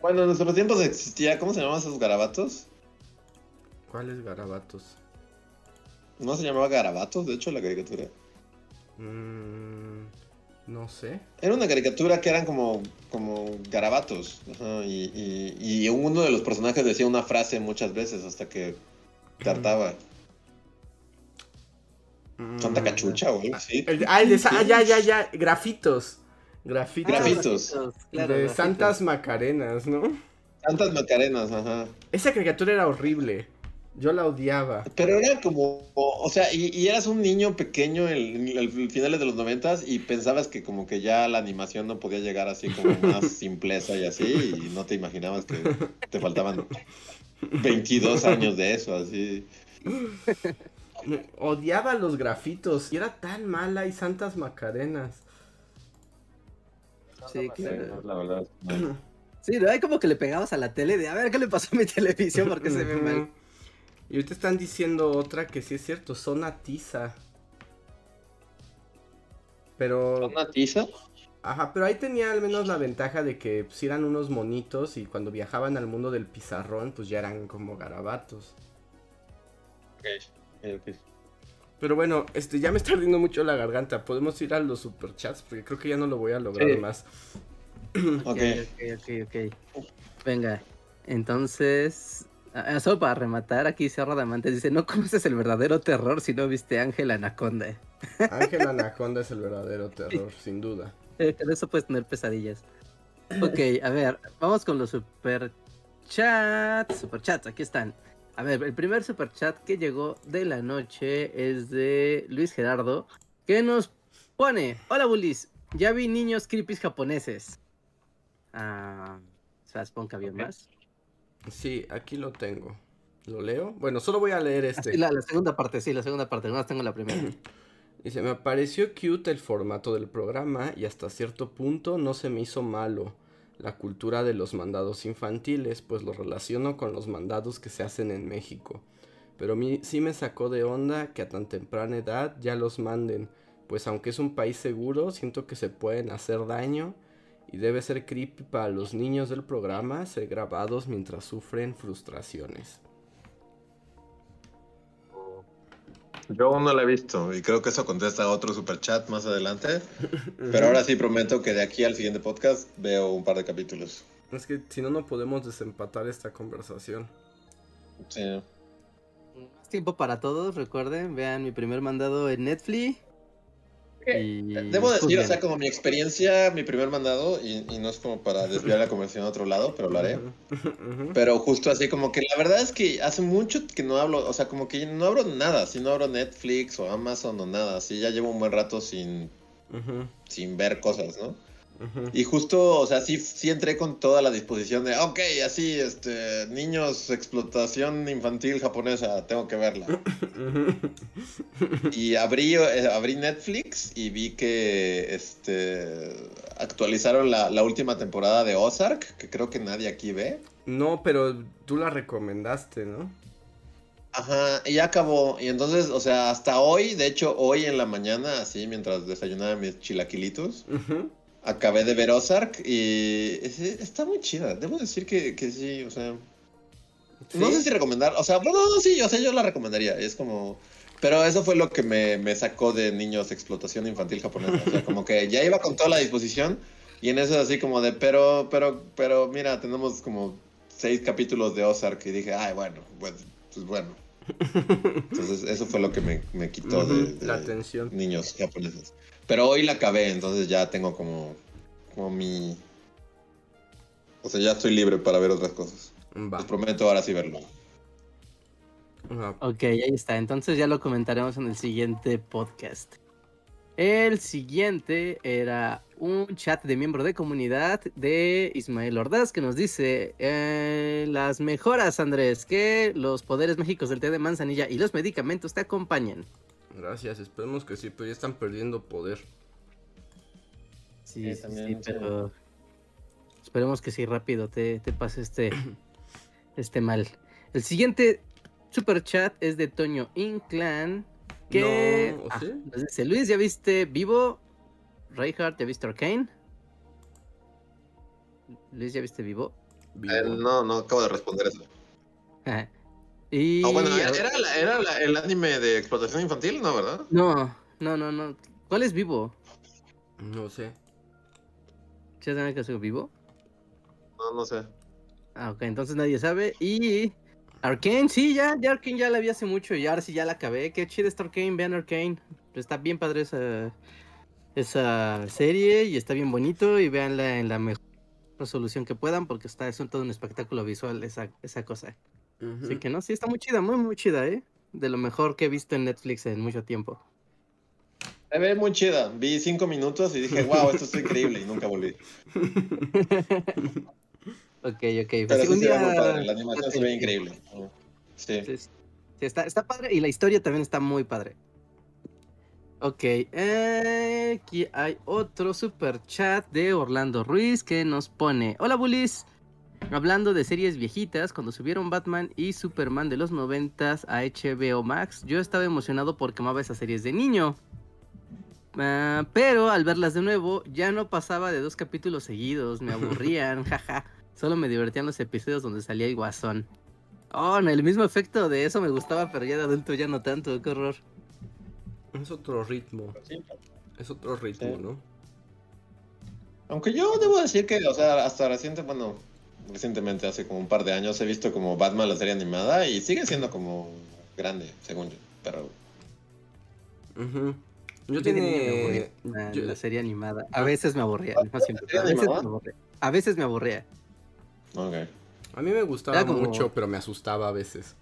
Bueno, en nuestros tiempos existía, ¿cómo se llamaban esos garabatos? ¿Cuáles garabatos? No se llamaba garabatos, de hecho, la caricatura. Mm, no sé. Era una caricatura que eran como, como garabatos. ajá, y, y- y uno de los personajes decía una frase muchas veces hasta que tartaba. Santa Mm, Cachucha o algo así. ah, ah, ya, ya, ya. Grafitos. Grafitos. Grafitos. claro, de grafitos. Santas Macarenas, ¿no? Santas Macarenas, ajá. Esa caricatura era horrible. Yo la odiaba. Pero era como, o sea, y, eras un niño pequeño en, el finales de los noventas y pensabas que como que ya la animación no podía llegar así como más *laughs* simpleza y así, y no te imaginabas que te faltaban 22 años de eso, así. Odiaba los grafitos y era tan mala y santas macarenas. Sí, claro. La verdad. *clears throat* Sí, ¿no? Hay como que le pegabas a la tele de a ver qué le pasó a mi *laughs* televisión porque se ve mal. Y ahorita están diciendo otra que sí es cierto, son tiza. Pero. ¿Son tiza? Ajá, pero ahí tenía al menos la ventaja de que pues, eran unos monitos y cuando viajaban al mundo del pizarrón, pues ya eran como garabatos. Ok, ok. Pero bueno, este ya me está ardiendo mucho la garganta. Podemos ir a los superchats porque creo que ya no lo voy a lograr más. ok, ok, ok, ok. Venga, entonces Ah, solo para rematar, aquí Cerro Diamantes dice, no conoces el verdadero terror si no viste Ángel Anaconda. *laughs* Ángel Anaconda es el verdadero terror, sin duda. *laughs* Eh, de eso puedes tener pesadillas. Ok, a ver, vamos con los super chats. Super chats, aquí están. A ver, el primer super chat que llegó de la noche es de Luis Gerardo, que nos pone, hola Bullies, ya vi niños creepy japoneses. Ah, ¿sabes? Ponga bien más. Sí, aquí lo tengo. ¿Lo leo? Bueno, solo voy a leer este. la, segunda parte, sí, la segunda parte. No tengo la primera. *clears throat* Dice, me pareció cute el formato del programa y hasta cierto punto no se me hizo malo la cultura de los mandados infantiles, pues lo relaciono con los mandados que se hacen en México. Pero mí sí me sacó de onda que a tan temprana edad ya los manden, pues aunque es un país seguro, siento que se pueden hacer daño y debe ser creepy para los niños del programa ser grabados mientras sufren frustraciones. Yo aún no la he visto y creo que eso contesta otro super chat más adelante. Pero ahora sí prometo que de aquí al siguiente podcast veo un par de capítulos. Es que si no, no podemos desempatar esta conversación. Sí. Más tiempo para todos, recuerden, vean mi primer mandado en Netflix. Debo decir, o sea, como mi experiencia, mi primer mandado, y, no es como para desviar la conversación a otro lado, pero lo haré. Pero justo así, como que la verdad es que hace mucho que no hablo, o sea, como que no abro nada, si no abro Netflix o Amazon o nada, así ya llevo un buen rato sin, sin ver cosas, ¿no? Y justo, o sea, sí, sí entré con toda la disposición de, ok, así, este, niños, explotación infantil japonesa, tengo que verla. y abrí, eh, abrí Netflix y vi que, este, actualizaron la, la última temporada de Ozark, que creo que nadie aquí ve. No, pero tú la recomendaste, ¿no? Ajá, y ya acabó. Y entonces, o sea, hasta hoy, de hecho, hoy en la mañana, así, mientras desayunaba mis chilaquilitos, acabé de ver Ozark y está muy chida. Debo decir que, sí, o sea. No sé si recomendar, o sea, bueno, sí, o sea, yo la recomendaría. Es como. Pero eso fue lo que me, sacó de niños explotación infantil japonesa. O sea, como que ya iba con toda la disposición y en eso así como de, pero, pero, pero, mira, tenemos como seis capítulos de Ozark y dije, ay, bueno, pues, pues bueno. *laughs* Entonces, eso fue lo que me, quitó de, la atención. Niños japoneses. Pero hoy la acabé, entonces ya tengo como, como mi... O sea, ya estoy libre para ver otras cosas. Les prometo ahora sí verlo. Ok, ahí está. Entonces ya lo comentaremos en el siguiente podcast. El siguiente era un chat de miembro de comunidad de Ismael Ordaz que nos dice eh, las mejoras, Andrés, que los poderes mágicos del té de manzanilla y los medicamentos te acompañen. Gracias, esperemos que sí, pero ya están perdiendo poder. Sí, sí, pero esperemos que sí rápido te, te pase este, *clears throat* este mal. El siguiente super chat es de Toño Inclan. Que no, ah, dice Luis, ¿ya viste Vivo? Reinhardt, ¿ya viste Arcane? Luis, ¿ya viste Vivo? Eh, no, no acabo de responder eso. Y... bueno, ¿era, el anime de explotación infantil, no, verdad? No, no, no, no. ¿Cuál es vivo? No sé. ¿Ya saben que soy vivo? No, no sé. Ah, ok, entonces nadie sabe. Y Arkane, sí, ya, ya Arkane ya la vi hace mucho y ahora sí ya la acabé. Qué chido está Arkane, vean Arkane. Está bien padre esa, esa serie y está bien bonito y véanla en la mejor resolución que puedan porque está, es todo un espectáculo visual esa, esa cosa. Así que no, sí, está muy chida, muy, muy chida, ¿eh? De lo mejor que he visto en Netflix en mucho tiempo. Se ve muy chida. Vi cinco minutos y dije, wow, esto es increíble y nunca volví. *laughs* ok, ok. Pero Pues sí un se ve muy día- padre, la animación se ve increíble. Sí. Sí, sí, está, está padre y la historia también está muy padre. Ok, eh, aquí hay otro super chat de Orlando Ruiz que nos pone: Hola Bullies, hablando de series viejitas, cuando subieron Batman y Superman de los 90 a HBO Max, yo estaba emocionado porque amaba esas series de niño. Ah, pero al verlas de nuevo, ya no pasaba de dos capítulos seguidos, me aburrían, *laughs* jaja. Solo me divertían los episodios donde salía el guasón. Oh, no, el mismo efecto de eso me gustaba, pero ya de adulto ya no tanto, qué horror. Es otro ritmo. Es otro ritmo, Sí. ¿no? Aunque yo debo decir que, o sea, hasta reciente, bueno, recientemente, hace como un par de años, he visto como Batman la serie animada y sigue siendo como grande, según yo. Pero Ujú. Yo tiene. ah, yo- la serie animada. A veces me aburría, no siempre. ¿Serie A veces me aburría. A veces me aburría. Ok. A mí me gustaba como- mucho, pero me asustaba a veces.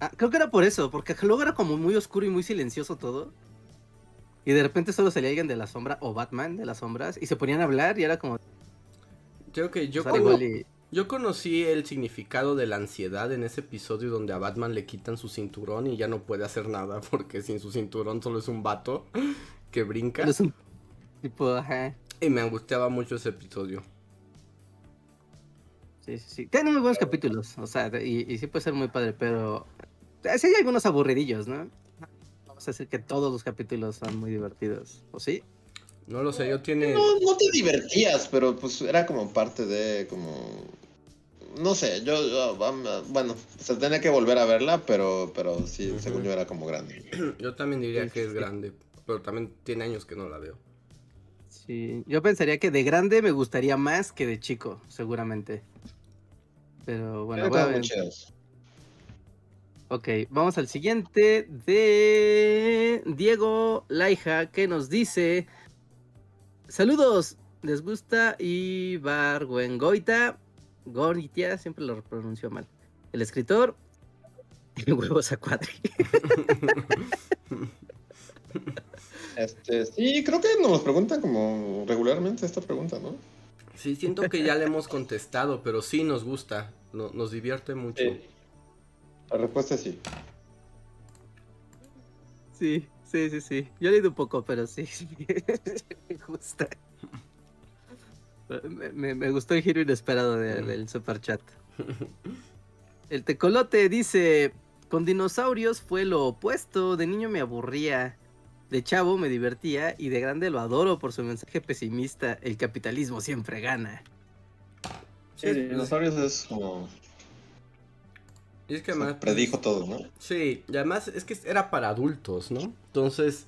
Ah, creo que era por eso, porque luego era como muy oscuro y muy silencioso todo. Y de repente solo salía alguien de la sombra o Batman de las sombras y se ponían a hablar y era como. Creo que yo, y- yo conocí el significado de la ansiedad en ese episodio donde a Batman le quitan su cinturón y ya no puede hacer nada *laughs* porque sin su cinturón solo es un vato que brinca. pero es un tipo, ajá. Y me angustiaba mucho ese episodio. Sí, sí, sí. Tiene muy buenos capítulos, o sea, y, y sí puede ser muy padre, pero eh, sí hay algunos aburridillos, ¿no? Vamos a decir que todos los capítulos son muy divertidos, ¿o sí? No lo sé, yo tiene... No, no te divertías, pero pues era como parte de, como... No sé, yo, yo, bueno, se tenía que volver a verla, pero, pero sí, Ujú. según yo era como grande. *clears throat* Yo también diría que es grande, pero también tiene años que no la veo. Sí, yo pensaría que de grande me gustaría más que de chico, seguramente. Pero bueno, voy a ver. Ok, vamos al siguiente de Diego Laija que nos dice: Saludos, ¿les gusta Ibargüengoita? Goitia, siempre lo pronunció mal. El escritor, *laughs* el huevos a cuadri. Este, sí, creo que nos preguntan como regularmente esta pregunta, ¿no? Sí, siento que ya le hemos contestado, pero sí nos gusta, no- nos divierte mucho. Sí. La respuesta es sí. Sí, sí, sí, sí. Yo he leído un poco, pero sí, *laughs* sí. me gusta. Me, me- me gustó el giro inesperado de- del super chat. *laughs* El tecolote dice: Con dinosaurios fue lo opuesto. De niño me aburría. De chavo me divertía. Y de grande lo adoro por su mensaje pesimista: El capitalismo siempre gana. Sí, dinosaurios es como... Y es que además... Predijo todo, ¿no? Sí, y además es que era para adultos, ¿no? Entonces,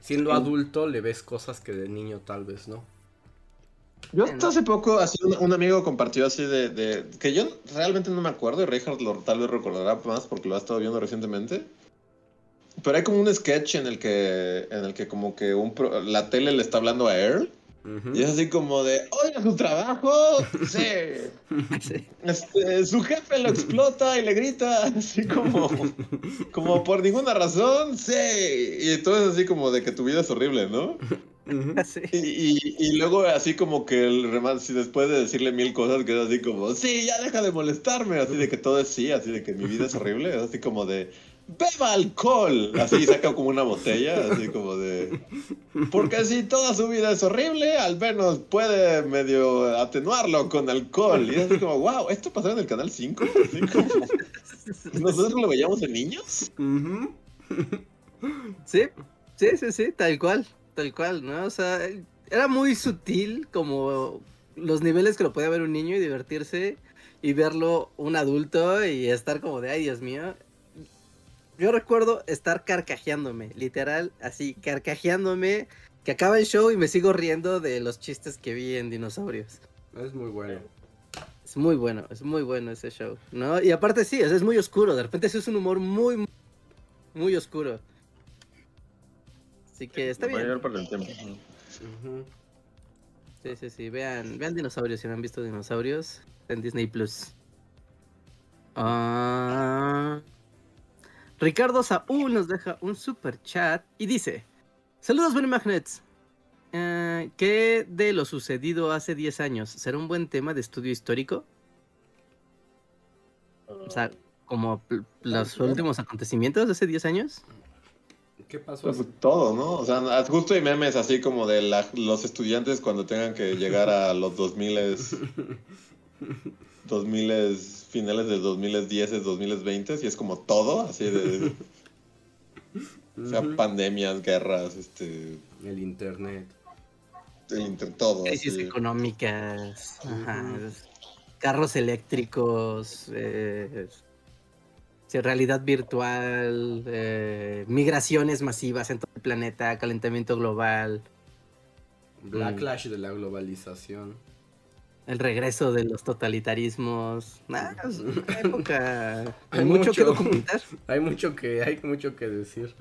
siendo Sí. adulto le ves cosas que de niño tal vez no. Yo hasta hace poco, así un, un amigo compartió así de, de- que yo realmente no me acuerdo y Reinhardt lo, tal vez recordará más porque lo ha estado viendo recientemente. Pero hay como un sketch en el que, en el que como que un pro- la tele le está hablando a Earl Y es así como de, oiga, su trabajo, *laughs* sí. Sí. Este, su jefe lo explota y le grita así como, como por ninguna razón, sí. Y entonces así como de que tu vida es horrible, ¿no? Ujú. Sí. Y, y- y luego así como que el remate, si después de decirle mil cosas, queda así como, sí, ya deja de molestarme, así de que todo es sí, así de que mi vida es horrible, es así como de, beba alcohol, así saca como una botella, así como de, porque si toda su vida es horrible, al menos puede medio atenuarlo con alcohol. Y es así como, wow, ¿esto pasó en el canal 5? Así como, ¿Nosotros lo veíamos de niños? Sí, sí, sí, sí, tal cual, tal cual, ¿no? O sea, era muy sutil como los niveles que lo podía ver un niño y divertirse y verlo un adulto y estar como de, ay, Dios mío. Yo recuerdo estar carcajeándome, literal, así, carcajeándome, que acaba el show y me sigo riendo de los chistes que vi en dinosaurios. Es muy bueno. Es muy bueno, es muy bueno ese show, ¿no? Y aparte sí, es muy oscuro, de repente sí es un humor muy, muy, muy oscuro. Así que está bien. por el tiempo. Ujú. Sí, sí, sí. Vean, vean dinosaurios si no han visto dinosaurios en Disney Plus. Ah, Ricardo Saúl nos deja un super chat y dice: Saludos, Bunny Magnets. Eh, ¿Qué de lo sucedido hace 10 años? ¿Será un buen tema de estudio histórico? O sea, como los últimos acontecimientos de hace 10 años. ¿Qué pasó? Pues, todo, ¿no? O sea, justo hay memes así como de los estudiantes cuando tengan que llegar a los 2000 *laughs* 2000 finales de 2010, 2020 y es como todo, así de *laughs* o sea, pandemias, guerras, este el internet. El internet todo. Crisis económicas, carros eléctricos, eh, realidad virtual, eh, migraciones masivas en todo el planeta, calentamiento global. Backlash de la globalización. El regreso de los totalitarismos. *laughs* hay, mucho, que documentar. *laughs* Hay mucho que, hay mucho que decir.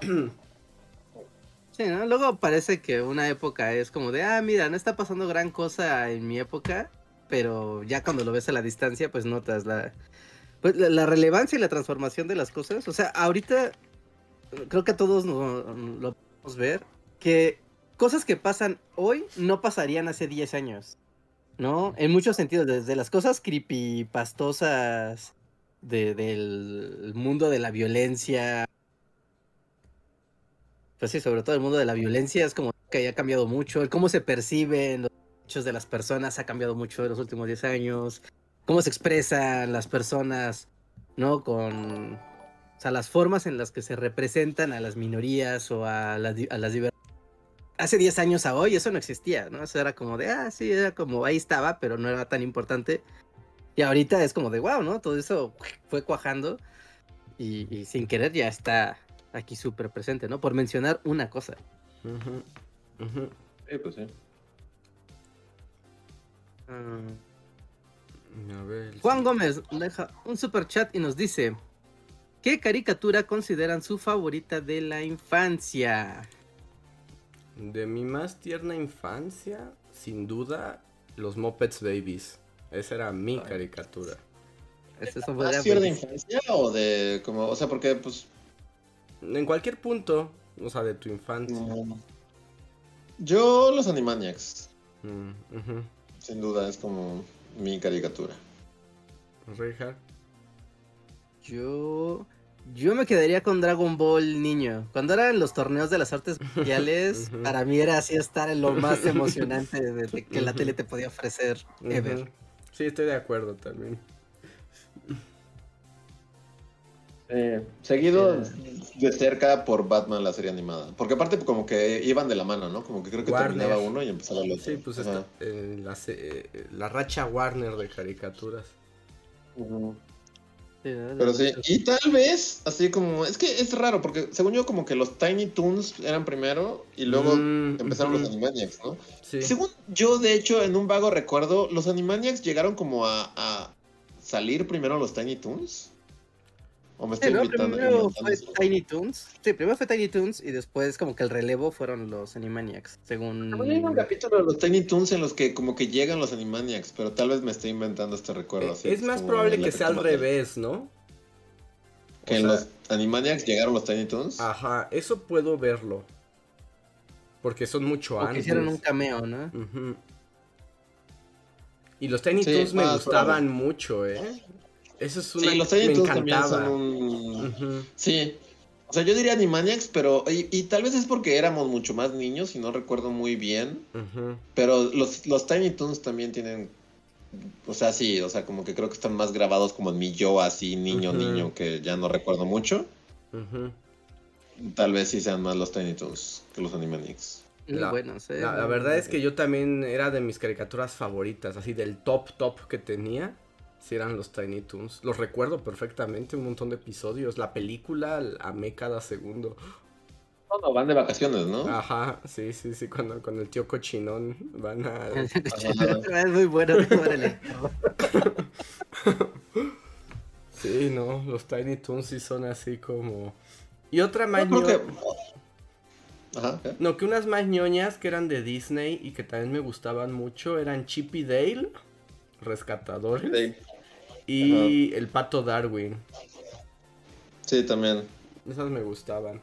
*clears throat* Sí, ¿no? Luego parece que una época es como de, ah, mira, no está pasando gran cosa en mi época, pero ya cuando lo ves a la distancia, pues notas la, pues la, relevancia y la transformación de las cosas. O sea, ahorita creo que todos lo podemos ver que cosas que pasan hoy no pasarían hace 10 años. ¿No? En muchos sentidos, desde las cosas creepypastosas de, del mundo de la violencia. Pues sí, sobre todo el mundo de la violencia es como que haya cambiado mucho. El cómo se perciben los derechos de las personas ha cambiado mucho en los últimos 10 años cómo se expresan las personas, ¿no? Con, o sea, las formas en las que se representan a las minorías o a, las diversidades. Hace 10 años a hoy eso no existía, ¿no? Eso era como de, ah, sí, era como ahí estaba, pero no era tan importante. Y ahorita es como de, wow, ¿no? Todo eso fue cuajando y, sin querer ya está aquí súper presente, ¿no? Por mencionar una cosa. Sí, pues sí. Ah. Juan Gómez deja un super chat y nos dice: ¿Qué caricatura consideran su favorita de la infancia? De mi más tierna infancia, sin duda, los Muppets Babies. Esa era mi caricatura. ¿Es ¿Más tierna infancia o de como, o sea, porque pues en cualquier punto, o sea, de tu infancia. Yo los Animaniacs. Mm, sin duda es como mi caricatura. Richard. Yo. Yo me quedaría con Dragon Ball niño. Cuando eran los torneos de las artes marciales, *laughs* para mí era así estar en lo más emocionante *laughs* de, que la tele te podía ofrecer ever. Sí, estoy de acuerdo también. Eh, seguido de cerca por Batman la serie animada. Porque aparte como que iban de la mano, ¿no? Como que creo que terminaba uno y empezaba el otro. Sí, pues esta, eh, la, eh, la, racha Warner de caricaturas. Pero sí, y tal vez, así como, es que es raro, porque según yo como que los Tiny Toons eran primero y luego mm, empezaron los Animaniacs, ¿no? Según yo, de hecho, en un vago recuerdo, los Animaniacs llegaron como a, a salir primero los Tiny Toons. ¿O me estoy sí, primero fue Tiny Toons. Sí, primero fue Tiny Toons y después como que el relevo fueron los Animaniacs, según... Hay un capítulo de los Tiny Toons en los que como que llegan los Animaniacs, pero tal vez me estoy inventando este recuerdo. Así, es más probable que sea al revés, ¿no? Que en los Animaniacs llegaron los Tiny Toons. Ajá, eso puedo verlo. Porque son mucho o antes. Que hicieron un cameo, ¿no? Y los Tiny Toons me gustaban mucho, ¿eh? Eso es una... Sí, los Tiny Toons también son un... Sí. O sea, yo diría Animaniacs, pero... Y, tal vez es porque éramos mucho más niños y no recuerdo muy bien. Pero los, los Tiny Toons también tienen... O sea, sí, o sea, como que creo que están más grabados como en mi yo así, niño, niño, que ya no recuerdo mucho. Tal vez sí sean más los Tiny Toons que los Animaniacs. La, la, verdad es que yo también era de mis caricaturas favoritas, así del top top que tenía si eran los Tiny Toons. Los recuerdo perfectamente, un montón de episodios. La película amé cada segundo. Cuando van de vacaciones, ¿no? Ajá, sí, sí, sí, cuando con el tío cochinón van a... *laughs* es muy bueno. *laughs* sí, no, los Tiny Toons sí son así como... Y otra más ñoña... Ajá, No, que unas más ñoñas que eran de Disney y que también me gustaban mucho eran Chip y Dale, rescatadores Y el pato Darwin. Sí, también. Esas me gustaban.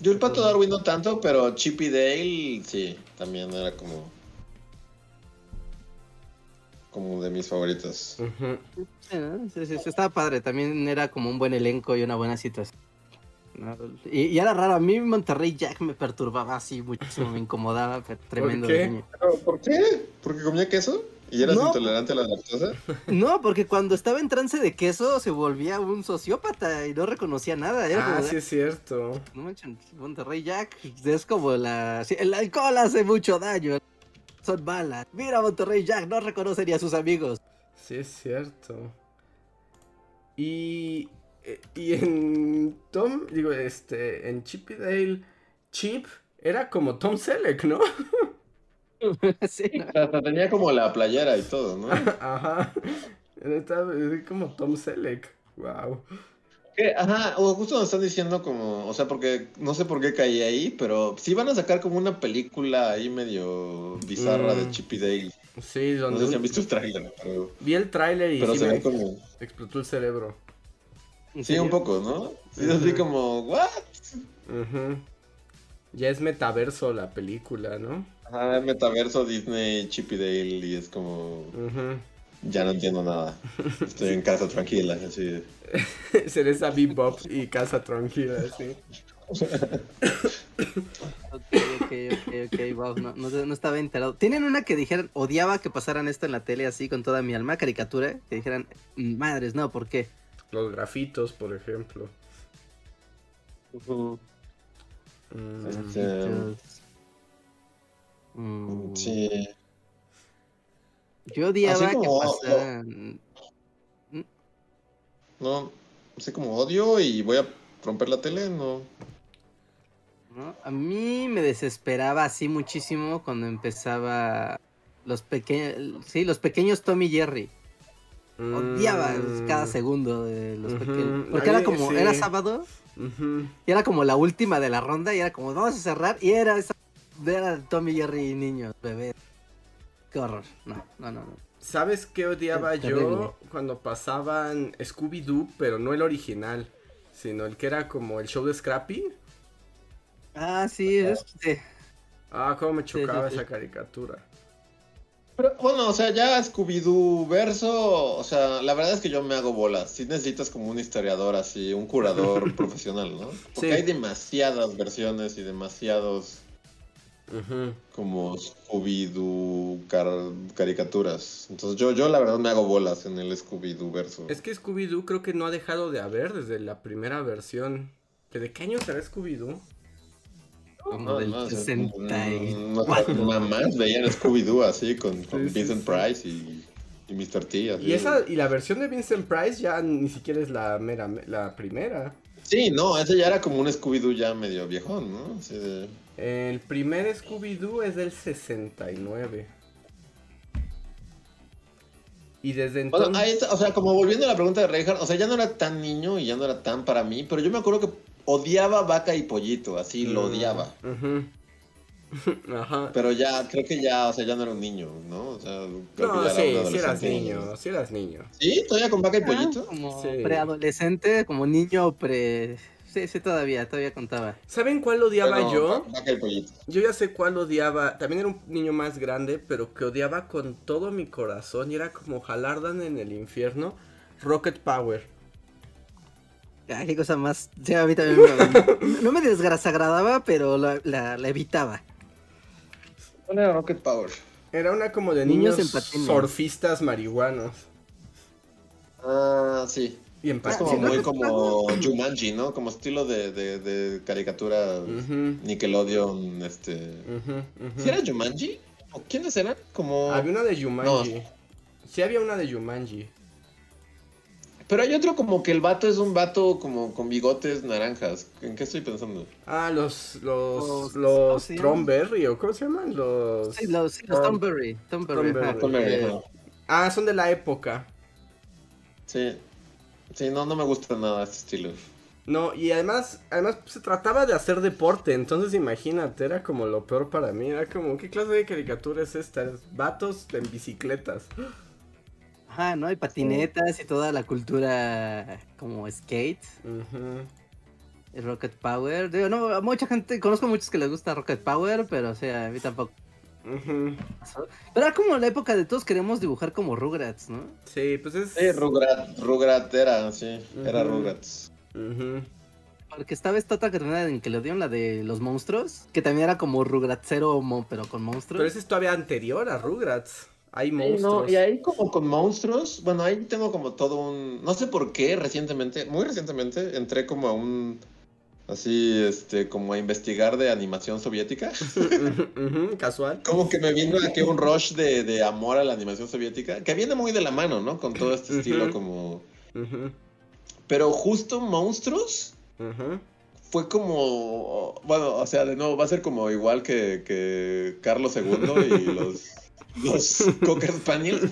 Yo el pato Darwin no tanto, pero Chippy Dale sí, también era como. Como de mis favoritos. Sí. Sí, sí, sí, estaba padre. También era como un buen elenco y una buena situación. Y, y era raro. A mí Monterrey Jack me perturbaba así muchísimo. Me incomodaba. fue Tremendo. qué? de niño. ¿Pero ¿Por qué? ¿Porque comía queso? ¿Y eras No. intolerante a la lactosa? *laughs* No, porque cuando estaba en trance de queso se volvía un sociópata y no reconocía nada. Era Ah, como sí es cierto. No manchen, Monterrey Jack es como la... el alcohol hace mucho daño. Son balas. Mira Monterrey Jack, no reconoce ni a sus amigos. Sí es cierto. Y, eh, y en Tom, digo, este, en Chip y Dale, Chip era como Tom Selleck, ¿no? *laughs* *laughs* sí, ¿no? Hasta tenía como la playera y todo, ¿no? *laughs* Ajá. Es como Tom Selleck. Wow. Ajá, o justo nos están diciendo como, o sea, porque no sé por qué caí ahí, pero sí van a sacar como una película ahí medio bizarra Mm. de Chippy Dale. Sí, No donde sé si han visto el tráiler, pero, vi el tráiler y pero sí se me ve como... explotó el cerebro. ¿En Sí, un poco, ¿no? Sí, así como, ¿what? Ujú. Ya es metaverso la película, ¿no? Ajá, metaverso Disney, Chippy Dale, y es como, ya no entiendo nada. Estoy en casa tranquila, así. *laughs* Cereza Bebop y Casa Tranquila, sí. Ok, ok, ok, ok, wow, no, no, no estaba enterado. Tienen una que dijeran, odiaba que pasaran esto en la tele así con toda mi alma, caricatura, que dijeran, madres, no, ¿por qué? Los grafitos, por ejemplo. Mm, Mm, Sí. Yo odiaba Así que como- pasaran... No, así como odio y voy a romper la tele, no. ¿no? A mí me desesperaba así muchísimo cuando empezaba los pequeños, sí, los pequeños Tommy Jerry. Odiaba mm, cada segundo de los pequeños. a Porque era como, sí. era sábado y era como la última de la ronda y era como, vamos a cerrar y era esa, era Tommy Jerry niños, bebés. Qué horror. No, no, no. no. ¿Sabes qué odiaba yo terrible. cuando pasaban Scooby-Doo, pero no el original, sino el que era como el show de Scrappy? Ah, sí, es, sí. Ah, cómo me sí, chocaba sí. esa caricatura. Pero bueno, o sea, ya Scooby-Doo verso, o sea, la verdad es que yo me hago bolas. Si necesitas como un historiador así, un curador *laughs* profesional, ¿no? Porque Sí. hay demasiadas versiones y demasiados Como Scooby-Doo car- caricaturas. Entonces yo, yo la verdad me hago bolas en el Scooby-Doo verso. Es que Scooby-Doo creo que no ha dejado de haber desde la primera versión. ¿Que ¿De qué año será Scooby-Doo? Como No, del no, o sea, 64. no, no, mamás veían Scooby-Doo así con, con Sí, sí, Vincent sí. Price y, y Mr. T. así. Y esa y la versión de Vincent Price ya ni siquiera es la mera la primera. Sí, no, ese ya era como un Scooby-Doo ya medio viejón, ¿no? Así de... El primer Scooby-Doo es del 69. Y desde entonces... Bueno, ahí está, o sea, como volviendo a la pregunta de Reinhardt, o sea, ya no era tan niño y ya no era tan para mí, pero yo me acuerdo que odiaba vaca y pollito, así lo Mm, odiaba. *laughs* Ajá. Pero ya, creo que ya, o sea, ya no era un niño, ¿no? O sea, creo que No, ya era sí, un sí eras niño, sí eras niño. ¿Sí? ¿Todavía con vaca y Ah, pollito? como Sí. preadolescente, como niño pre... Sí, sí, todavía, todavía contaba. ¿Saben cuál odiaba yo? Yo ya sé cuál odiaba. También era un niño más grande, pero que odiaba con todo mi corazón. Y era como Jalardan en el infierno. Rocket Power. Ay, qué cosa más. Sí, a mí también me- *laughs* No me desagradaba, pero la, la- la evitaba. ¿Cuál era Rocket Power? Era una como de Niños surfistas marihuanos. Ah, sí. Y en Es como muy como Jumanji, ¿no? Como estilo de, de, de caricatura Nickelodeon, este... ujú. ¿Sí era Jumanji? ¿O quiénes eran? Como... Había una de Jumanji. Sí había una de Jumanji. Pero hay otro como que el vato es un vato como con bigotes naranjas. ¿En qué estoy pensando? Ah, los los Los- ¿cómo los se llaman? Thornberry o cómo se llaman los Sí, los, sí, los Tom- Tomberry. Tomberry. Eh. Ah, son de la época. Sí. Sí, no, no me gusta nada este estilo. No, y además, además se trataba de hacer deporte, entonces imagínate, era como lo peor para mí, era como, ¿qué clase de caricatura es esta? Es Vatos en bicicletas. Ajá, ¿no? Hay patinetas y toda la cultura como skate. Rocket Power. Digo, no, mucha gente, conozco muchos que les gusta Rocket Power, pero o sea, a mí tampoco. Pero era como la época de todos queremos dibujar como Rugrats, ¿no? Sí, pues es. Sí, Rugrat, Rugrat era, sí, era Rugrats. Porque estaba esta otra carrera en que le dieron la de los monstruos, que también era como Rugratsero, pero con monstruos. Pero ese es todavía anterior a Rugrats. Hay monstruos. no, y ahí como con monstruos, bueno, ahí tengo como todo un... No sé por qué recientemente, muy recientemente, entré como a un... Así, este, como a investigar de animación soviética. *laughs* casual. Como que me vino aquí un rush de, de, amor a la animación soviética, que viene muy de la mano, ¿no? Con todo este estilo como... Pero justo monstruos fue como... Bueno, o sea, de nuevo, va a ser como igual que, que Carlos II y los los *laughs* Cocker Spaniels.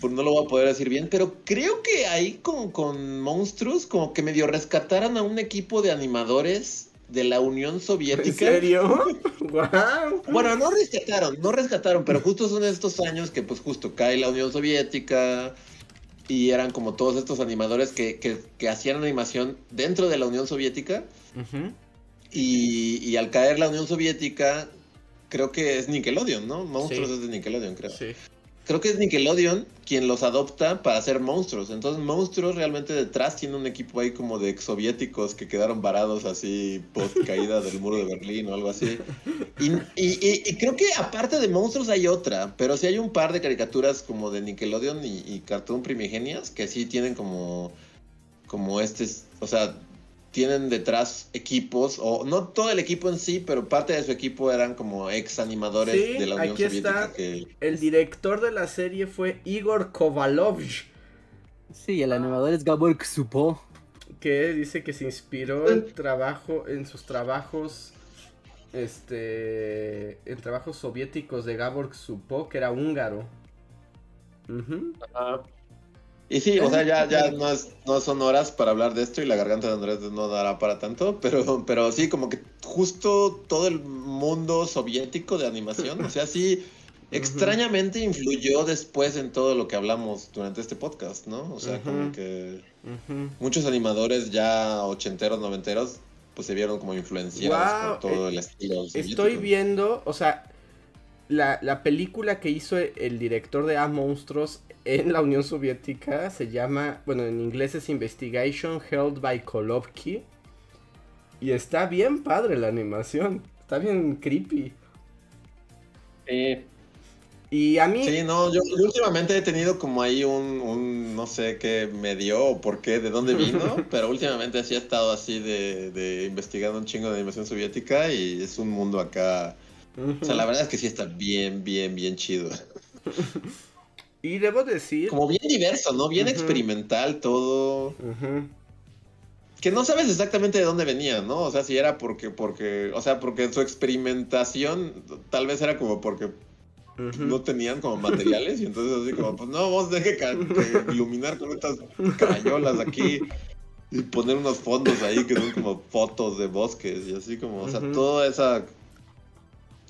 Pues no lo voy a poder decir bien, pero creo que ahí con, con monstruos, como que medio rescataran a un equipo de animadores de la Unión Soviética. ¿En serio? *laughs* Bueno, no rescataron, no rescataron, pero justo son estos años que pues justo cae la Unión Soviética y eran como todos estos animadores que, que, hacían animación dentro de la Unión Soviética. y, y, al caer la Unión Soviética, creo que es Nickelodeon, ¿no? Monstruos es de Nickelodeon, creo. Sí. Creo que es Nickelodeon quien los adopta para hacer monstruos. Entonces, monstruos realmente detrás tiene un equipo ahí como de exsoviéticos que quedaron varados así post caída del muro de Berlín o algo así. Y, y, creo que aparte de monstruos hay otra, pero sí hay un par de caricaturas como de Nickelodeon y, y Cartoon Primigenias que sí tienen como, como este, o sea, tienen detrás equipos, o no todo el equipo en sí, pero parte de su equipo eran como ex animadores de la Unión aquí Soviética. Está. El director de la serie fue Igor Kovalovich. Sí, el animador es Gabor Ksupo. Que dice que se inspiró en trabajo, en sus trabajos, este, en trabajos soviéticos de Gabor Ksupo, que era húngaro. Y sí, o sea, ya, ya no, es, no son horas para hablar de esto y la garganta de Andrés no dará para tanto, pero, pero sí, como que justo todo el mundo soviético de animación, o sea, sí, *laughs* extrañamente influyó después en todo lo que hablamos durante este podcast, ¿no? O sea, como que muchos animadores ya ochenteros, noventeros, pues se vieron como influenciados por todo el estilo. Estoy viendo, o sea, la, la película que hizo el director de A Monstruos en la Unión Soviética se llama, bueno, en inglés es Investigation Held by Kolovki. Y está bien padre la animación. Está bien creepy. Sí. Y a mí. Sí, no, yo, últimamente he tenido como ahí un, un, no sé qué me dio o por qué, de dónde vino, *laughs* pero últimamente sí he estado así de, de investigando un chingo de animación soviética y es un mundo acá. O sea, la verdad es que sí está bien, bien, bien chido. *laughs* Y debo decir. Como bien diverso, ¿no? Bien experimental todo. Que no sabes exactamente de dónde venía, ¿no? O sea, si era porque, porque, o sea, porque su experimentación tal vez era como porque no tenían como materiales y entonces así como, pues no, vos deje iluminar con estas cayolas aquí y poner unos fondos ahí que son como fotos de bosques y así como, o sea, toda esa,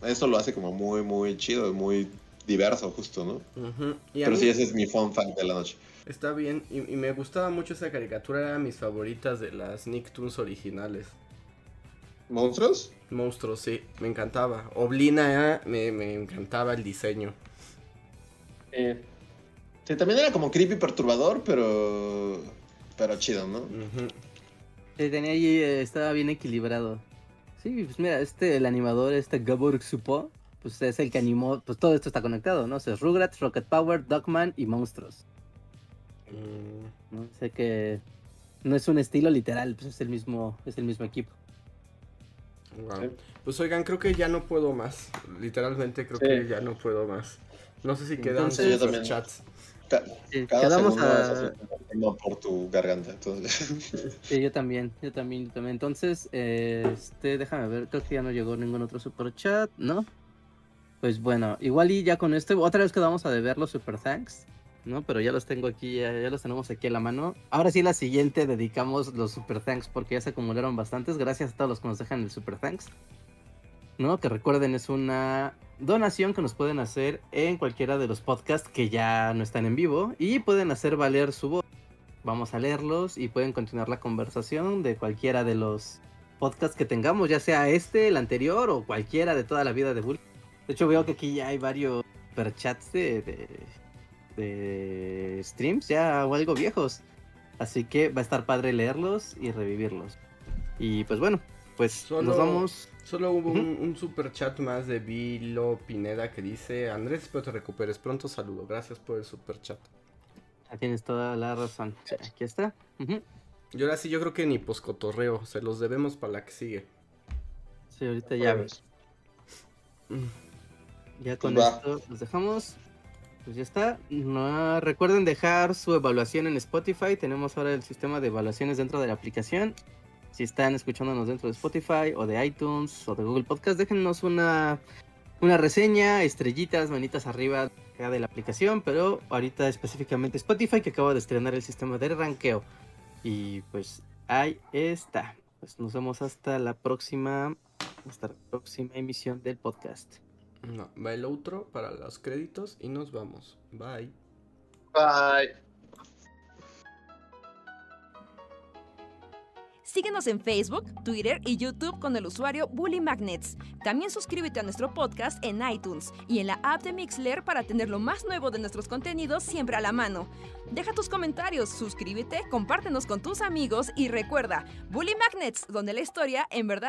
eso lo hace como muy, muy chido, muy diverso, justo, ¿no? Pero sí, ese es mi fun fact de la noche. Está bien, y, me gustaba mucho esa caricatura, era mis favoritas de las Nicktoons originales. ¿Monstruos? Monstruos, sí, me encantaba. Oblina, me, me encantaba el diseño. Eh, sí, también era como creepy perturbador, pero. Pero chido, ¿no? tenía ahí, eh, estaba bien equilibrado. Sí, pues mira, este, el animador, este Gabor Supo, pues es el que animó, pues todo esto está conectado, ¿no? O sea, es Rugrats, Rocket Power, Dogman y Monstruos. Mm. ¿no? Sé que no es un estilo literal, pues es el mismo, es el mismo equipo. Pues oigan, creo que ya no puedo más. Literalmente creo que ya no puedo más. No sé si quedan sus chats. quedamos a... por tu garganta, entonces. *laughs* Sí, yo también, yo también, yo también. Entonces, este, déjame ver, creo que ya no llegó ningún otro super chat, ¿no? Pues bueno, igual y ya con esto, otra vez quedamos a deber los super thanks, ¿no? Pero ya los tengo aquí, ya, los tenemos aquí a la mano. Ahora sí, la siguiente dedicamos los super thanks porque ya se acumularon bastantes. Gracias a todos los que nos dejan el super thanks. ¿no? Que recuerden, es una donación que nos pueden hacer en cualquiera de los podcasts que ya no están en vivo y pueden hacer valer su voz. Vamos a leerlos y pueden continuar la conversación de cualquiera de los podcasts que tengamos, ya sea este, el anterior o cualquiera de toda la vida de Bull. De hecho, veo que aquí ya hay varios superchats de, de, de streams ya o algo viejos. Así que va a estar padre leerlos y revivirlos. Y pues bueno, pues Solo- nos vamos. Solo hubo un, un super chat más de Vilo Pineda que dice: Andrés, espero te recuperes pronto. Saludo. Gracias por el super chat. Ya tienes toda la razón. Aquí está. Ujú. Y ahora sí, yo creo que ni poscotorreo. Se los debemos para la que sigue. Sí, ahorita ya, Mm. Ya con Pues va. esto los dejamos. Pues ya está. No, recuerden dejar su evaluación en Spotify. Tenemos ahora el sistema de evaluaciones dentro de la aplicación. Si están escuchándonos dentro de Spotify o de iTunes o de Google Podcast, déjennos una, una reseña, estrellitas, manitas arriba de la aplicación. Pero ahorita específicamente Spotify que acaba de estrenar el sistema de ranqueo. Y pues ahí está. Pues nos vemos hasta la próxima. Hasta la próxima emisión del podcast. No, va el outro para los créditos y nos vamos. Bye. Bye. Síguenos en Facebook, Twitter y YouTube con el usuario Bully Magnets. También suscríbete a nuestro podcast en iTunes y en la app de Mixler para tener lo más nuevo de nuestros contenidos siempre a la mano. Deja tus comentarios, suscríbete, compártenos con tus amigos y recuerda, Bully Magnets, donde la historia en verdad